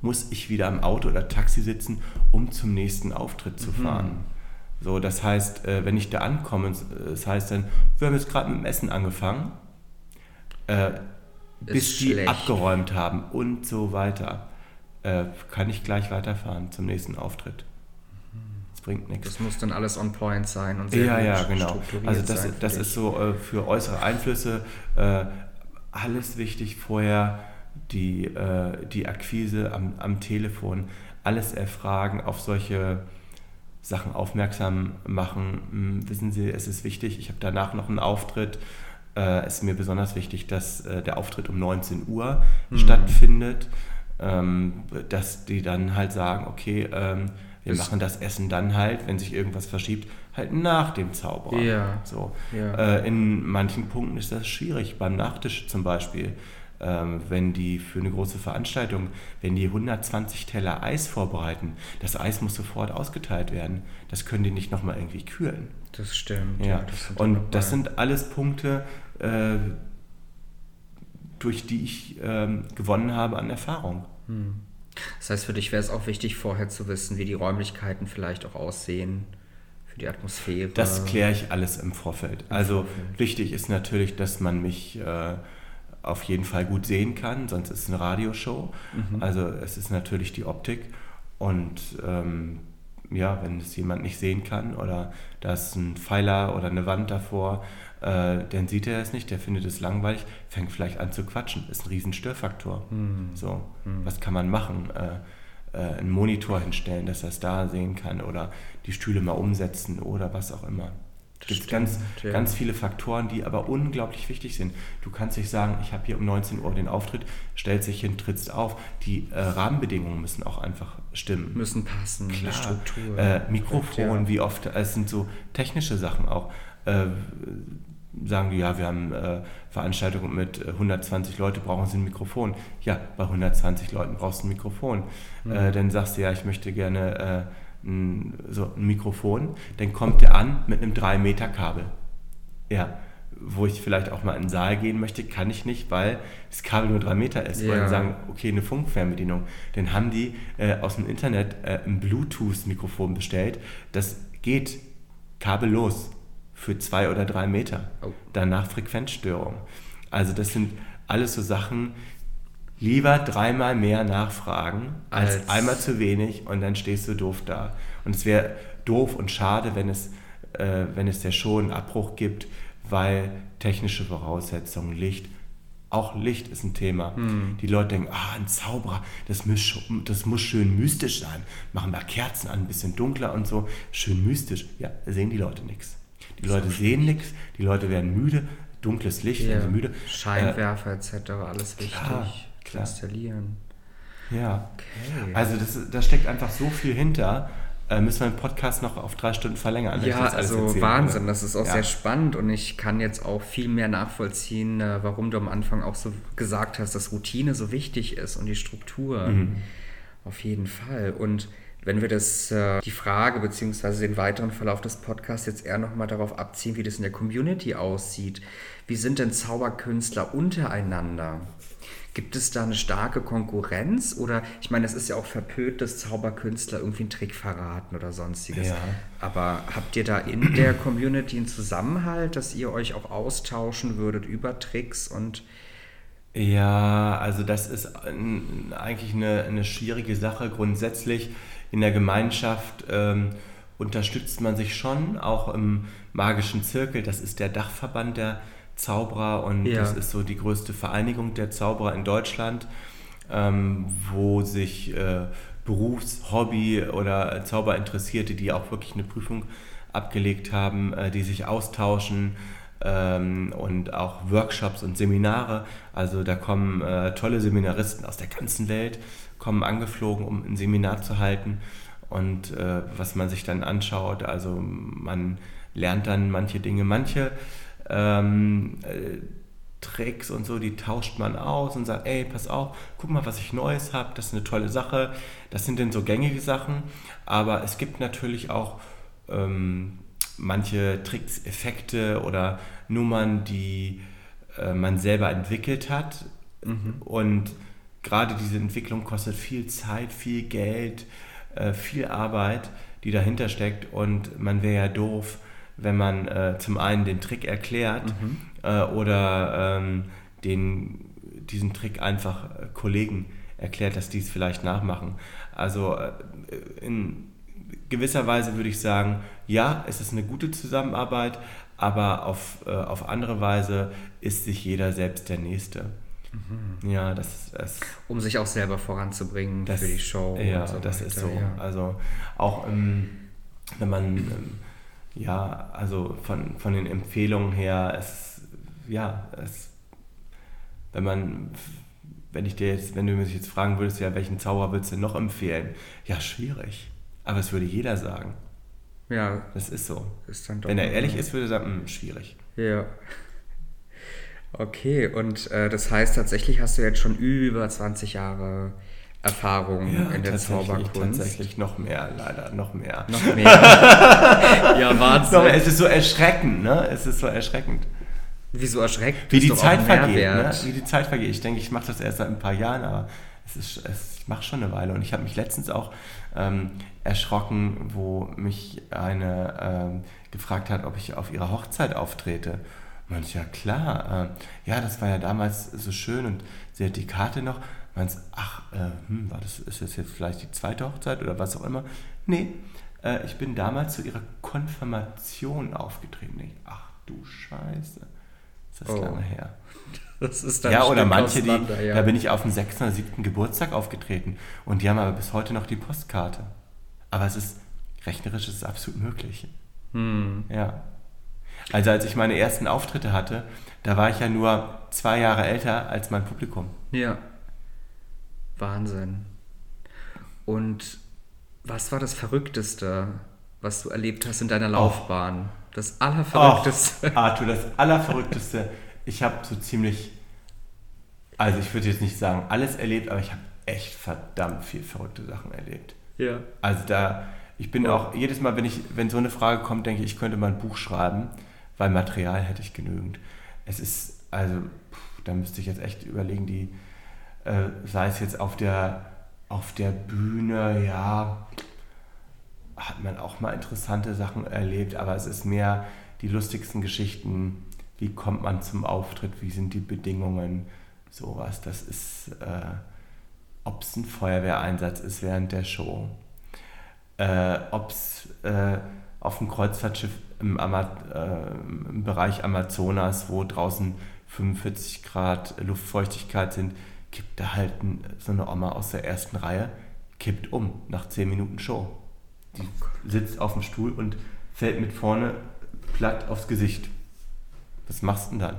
B: muss ich wieder am Auto oder Taxi sitzen, um zum nächsten Auftritt zu mhm. fahren. Mhm. So, das heißt, äh, wenn ich da ankomme, das heißt dann, wir haben jetzt gerade mit dem Essen angefangen, äh, bis die schlecht. abgeräumt haben und so weiter, äh, kann ich gleich weiterfahren zum nächsten Auftritt.
A: Es bringt nichts. Das muss dann alles on point sein und sehr
B: ja, ja, genau. Also das, das ist so äh, für äußere Einflüsse äh, alles wichtig vorher, die, äh, die Akquise am, am Telefon, alles erfragen, auf solche Sachen aufmerksam machen. Hm, wissen Sie, es ist wichtig, ich habe danach noch einen Auftritt. Äh, es ist mir besonders wichtig, dass äh, der Auftritt um 19 Uhr mhm. stattfindet, ähm, dass die dann halt sagen, okay, ähm, wir ist machen das Essen dann halt, wenn sich irgendwas verschiebt, halt nach dem Zauberer. Ja. So. Ja. Äh, in manchen Punkten ist das schwierig, beim Nachtisch zum Beispiel. Ähm, wenn die für eine große Veranstaltung, wenn die 120 Teller Eis vorbereiten, das Eis muss sofort ausgeteilt werden. Das können die nicht nochmal irgendwie kühlen.
A: Das stimmt.
B: Ja. ja das Und das sind alles Punkte, äh, durch die ich äh, gewonnen habe an Erfahrung. Hm.
A: Das heißt, für dich wäre es auch wichtig, vorher zu wissen, wie die Räumlichkeiten vielleicht auch aussehen, für die Atmosphäre.
B: Das kläre ich alles im Vorfeld. Im also Vorfeld. wichtig ist natürlich, dass man mich äh, auf jeden Fall gut sehen kann, sonst ist es eine Radioshow. Mhm. Also es ist natürlich die Optik und ähm, ja, wenn es jemand nicht sehen kann oder da ist ein Pfeiler oder eine Wand davor, äh, dann sieht er es nicht, der findet es langweilig, fängt vielleicht an zu quatschen. Ist ein riesen Störfaktor. Mhm. So, mhm. was kann man machen? Äh, äh, einen Monitor hinstellen, dass er es da sehen kann oder die Stühle mal umsetzen oder was auch immer. Es gibt ganz, ja. ganz viele Faktoren, die aber unglaublich wichtig sind. Du kannst nicht sagen, ich habe hier um 19 Uhr den Auftritt, stellst dich hin, trittst auf. Die äh, Rahmenbedingungen müssen auch einfach stimmen.
A: Müssen passen,
B: Klar. Struktur. Äh, Mikrofon, ja. wie oft, es sind so technische Sachen auch. Äh, sagen die, ja, wir haben äh, Veranstaltungen mit 120 Leute, brauchen sie ein Mikrofon. Ja, bei 120 Leuten brauchst du ein Mikrofon. Mhm. dann sagst du, ja, ich möchte gerne äh, ein, so ein Mikrofon, dann kommt der an mit einem 3-Meter-Kabel. Ja, wo ich vielleicht auch mal in den Saal gehen möchte, kann ich nicht, weil das Kabel nur 3 Meter ist. Ja. Wollen sagen, okay, eine Funkfernbedienung. Dann haben die äh, aus dem Internet äh, ein Bluetooth-Mikrofon bestellt. Das geht kabellos für 2 oder 3 Meter. Oh. Danach Frequenzstörung. Also das sind alles so Sachen, lieber dreimal mehr nachfragen als, als, einmal zu wenig und dann stehst du doof da. Und es wäre doof und schade, wenn es, äh, wenn es der Show einen Abbruch gibt, weil technische Voraussetzungen, Licht, auch Licht ist ein Thema. Hm. Die Leute denken, ah, ein Zauberer, das muss, das muss schön mystisch sein. Machen wir Kerzen an, ein bisschen dunkler und so. Schön mystisch. Ja, sehen die Leute nichts. Die Leute sehen nichts, die Leute werden müde, dunkles Licht, ja. müde.
A: Scheinwerfer äh, etc., alles wichtig. Klar, Klar. installieren.
B: Ja. Okay. Also das, da steckt einfach so viel hinter. Äh, müssen wir den Podcast noch auf drei Stunden verlängern?
A: Ja, also erzählen, Wahnsinn. Oder? Das ist auch ja. sehr spannend und ich kann jetzt auch viel mehr nachvollziehen, äh, warum du am Anfang auch so gesagt hast, dass Routine so wichtig ist und die Struktur. Mhm. Auf jeden Fall. Und wenn wir das, äh, die Frage bzw. den weiteren Verlauf des Podcasts jetzt eher nochmal darauf abziehen, wie das in der Community aussieht. Wie sind denn Zauberkünstler untereinander? Gibt es da eine starke Konkurrenz? Oder ich meine, es ist ja auch verpönt, dass Zauberkünstler irgendwie einen Trick verraten oder sonstiges. Ja. Aber habt ihr da in der Community einen Zusammenhalt, dass ihr euch auch austauschen würdet über Tricks und
B: ja, also das ist eigentlich eine, eine schwierige Sache. Grundsätzlich in der Gemeinschaft ähm, unterstützt man sich schon, auch im magischen Zirkel. Das ist der Dachverband der Zauberer und ja. das ist so die größte Vereinigung der Zauberer in Deutschland, ähm, wo sich äh, Berufs-, Hobby- oder Zauberinteressierte, die auch wirklich eine Prüfung abgelegt haben, äh, die sich austauschen ähm, und auch Workshops und Seminare. Also da kommen äh, tolle Seminaristen aus der ganzen Welt, kommen angeflogen, um ein Seminar zu halten. Und äh, was man sich dann anschaut, also man lernt dann manche Dinge, manche ähm, äh, Tricks und so, die tauscht man aus und sagt, ey, pass auf, guck mal, was ich Neues habe, das ist eine tolle Sache. Das sind denn so gängige Sachen, aber es gibt natürlich auch ähm, manche Tricks, Effekte oder Nummern, die äh, man selber entwickelt hat. Mhm. Und gerade diese Entwicklung kostet viel Zeit, viel Geld, äh, viel Arbeit, die dahinter steckt. Und man wäre ja doof, wenn man äh, zum einen den Trick erklärt mhm. äh, oder ähm, den, diesen Trick einfach äh, Kollegen erklärt, dass die es vielleicht nachmachen. Also äh, in gewisser Weise würde ich sagen, ja, es ist eine gute Zusammenarbeit, aber auf, äh, auf andere Weise ist sich jeder selbst der Nächste. Mhm. Ja, das, das
A: Um sich auch selber voranzubringen das, für die Show.
B: Ja, so das weiter, ist so. Ja. Also auch ähm, wenn man, ähm, ja, also von, von den Empfehlungen her, es, ja, es, wenn man, wenn ich dir jetzt, wenn du mich jetzt fragen würdest, ja, welchen Zauber würdest du noch empfehlen? Ja, schwierig. Aber es würde jeder sagen. Ja. Das ist so. Ist wenn er ehrlich ist, würde er sagen, hm, schwierig.
A: Ja. Okay, und äh, das heißt tatsächlich hast du jetzt schon über 20 Jahre Erfahrung ja, in der Zauberkunst.
B: Tatsächlich noch mehr, leider, noch mehr.
A: Noch mehr. <laughs>
B: ja, Wahnsinn. es ist so erschreckend, ne? Es ist so erschreckend.
A: Wieso erschreckend?
B: Wie die Zeit vergeht, ne? Wie die Zeit vergeht. Ich denke, ich mache das erst seit ein paar Jahren, aber es ist, es, ich mache schon eine Weile. Und ich habe mich letztens auch ähm, erschrocken, wo mich eine ähm, gefragt hat, ob ich auf ihrer Hochzeit auftrete. Meinst ja klar, äh, ja, das war ja damals so schön und sie hat die Karte noch. Meinst ach, äh, hm, war das, ist das jetzt vielleicht die zweite Hochzeit oder was auch immer? Nee, äh, ich bin damals zu ihrer Konfirmation aufgetreten. Ich, ach du Scheiße, ist das oh. lange her. <laughs> Das ist dann ja, oder manche, die, ja. da bin ich auf dem 6. oder 7. Geburtstag aufgetreten und die haben aber bis heute noch die Postkarte. Aber es ist, rechnerisch ist es absolut möglich. Hm. Ja. Also als ich meine ersten Auftritte hatte, da war ich ja nur zwei Jahre älter als mein Publikum.
A: Ja. Wahnsinn. Und was war das Verrückteste, was du erlebt hast in deiner Laufbahn? Oh. Das Allerverrückteste.
B: Oh, Arthur, das Allerverrückteste. Ich habe so ziemlich, also ich würde jetzt nicht sagen alles erlebt, aber ich habe echt verdammt viel verrückte Sachen erlebt. Ja. Also da, ich bin oh. auch, jedes Mal, wenn ich, wenn so eine Frage kommt, denke ich, ich könnte mal ein Buch schreiben weil Material hätte ich genügend. Es ist, also, pff, da müsste ich jetzt echt überlegen, die, äh, sei es jetzt auf der, auf der Bühne, ja, hat man auch mal interessante Sachen erlebt, aber es ist mehr die lustigsten Geschichten, wie kommt man zum Auftritt, wie sind die Bedingungen, sowas. Das ist, äh, ob es ein Feuerwehreinsatz ist während der Show, äh, ob es äh, auf dem Kreuzfahrtschiff im, Ama äh, im Bereich Amazonas, wo draußen 45 Grad Luftfeuchtigkeit sind, kippt da halt so eine Oma aus der ersten Reihe, kippt um nach 10 Minuten Show. Die oh sitzt auf dem Stuhl und fällt mit vorne platt aufs Gesicht. Was machst du denn dann?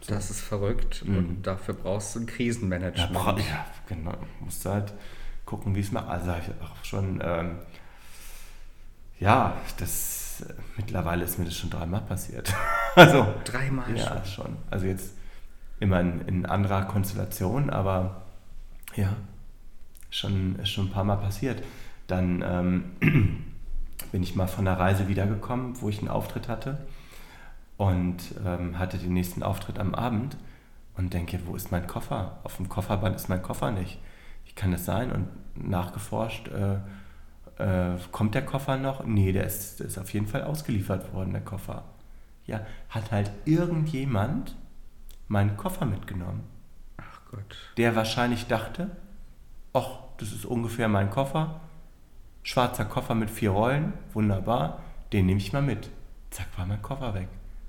A: So. Das ist verrückt mhm. und dafür brauchst du ein Krisenmanagement. Ja,
B: ja genau. Musst du halt gucken, wie es macht. Also habe ich auch schon, ähm, ja, das mittlerweile ist mir das schon dreimal passiert. <laughs>
A: also dreimal
B: ja, schon. schon. Also jetzt immer in, in anderer Konstellation, aber ja, schon, schon ein paar Mal passiert. Dann ähm, <clears throat> bin ich mal von der Reise wiedergekommen, wo ich einen Auftritt hatte und ähm, hatte den nächsten Auftritt am Abend und denke, wo ist mein Koffer? Auf dem Kofferband ist mein Koffer nicht. Wie kann das sein? Und nachgeforscht, äh, äh, kommt der Koffer noch? Nee, der ist, der ist auf jeden Fall ausgeliefert worden, der Koffer. Ja, hat halt irgendjemand meinen Koffer mitgenommen. Ach Gott. Der wahrscheinlich dachte, ach, das ist ungefähr mein Koffer. Schwarzer Koffer mit vier Rollen, wunderbar, den nehme ich mal mit. Zack, war mein Koffer weg.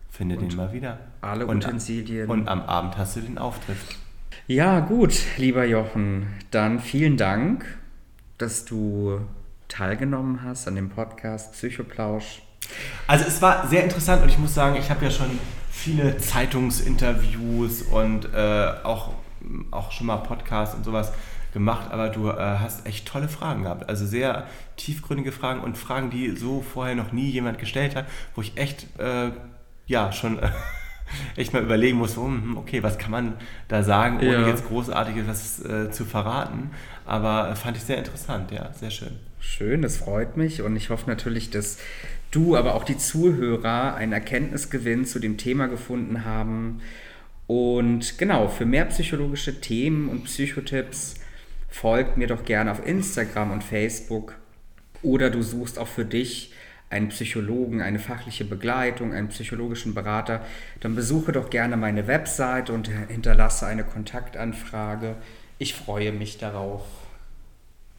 B: Finde und den mal wieder.
A: Alle und, Utensilien.
B: Und am Abend hast du den Auftritt.
A: Ja, gut, lieber Jochen, dann vielen Dank, dass du teilgenommen hast an dem Podcast Psychoplausch.
B: Also es war sehr interessant und ich muss sagen, ich habe ja schon viele Zeitungsinterviews und äh, auch, auch schon mal Podcasts und sowas gemacht, aber du äh, hast echt tolle Fragen gehabt. Also sehr tiefgründige Fragen und Fragen, die so vorher noch nie jemand gestellt hat, wo ich echt, äh, ja, schon <laughs> echt mal überlegen muss, hm, okay, was kann man da sagen, ohne ja. jetzt großartiges äh, zu verraten. Aber äh, fand ich sehr interessant, ja, sehr schön.
A: Schön, das freut mich und ich hoffe natürlich, dass du, aber auch die Zuhörer einen Erkenntnisgewinn zu dem Thema gefunden haben. Und genau, für mehr psychologische Themen und Psychotipps folgt mir doch gerne auf Instagram und Facebook oder du suchst auch für dich einen Psychologen, eine fachliche Begleitung, einen psychologischen Berater, dann besuche doch gerne meine Website und hinterlasse eine Kontaktanfrage. Ich freue mich darauf.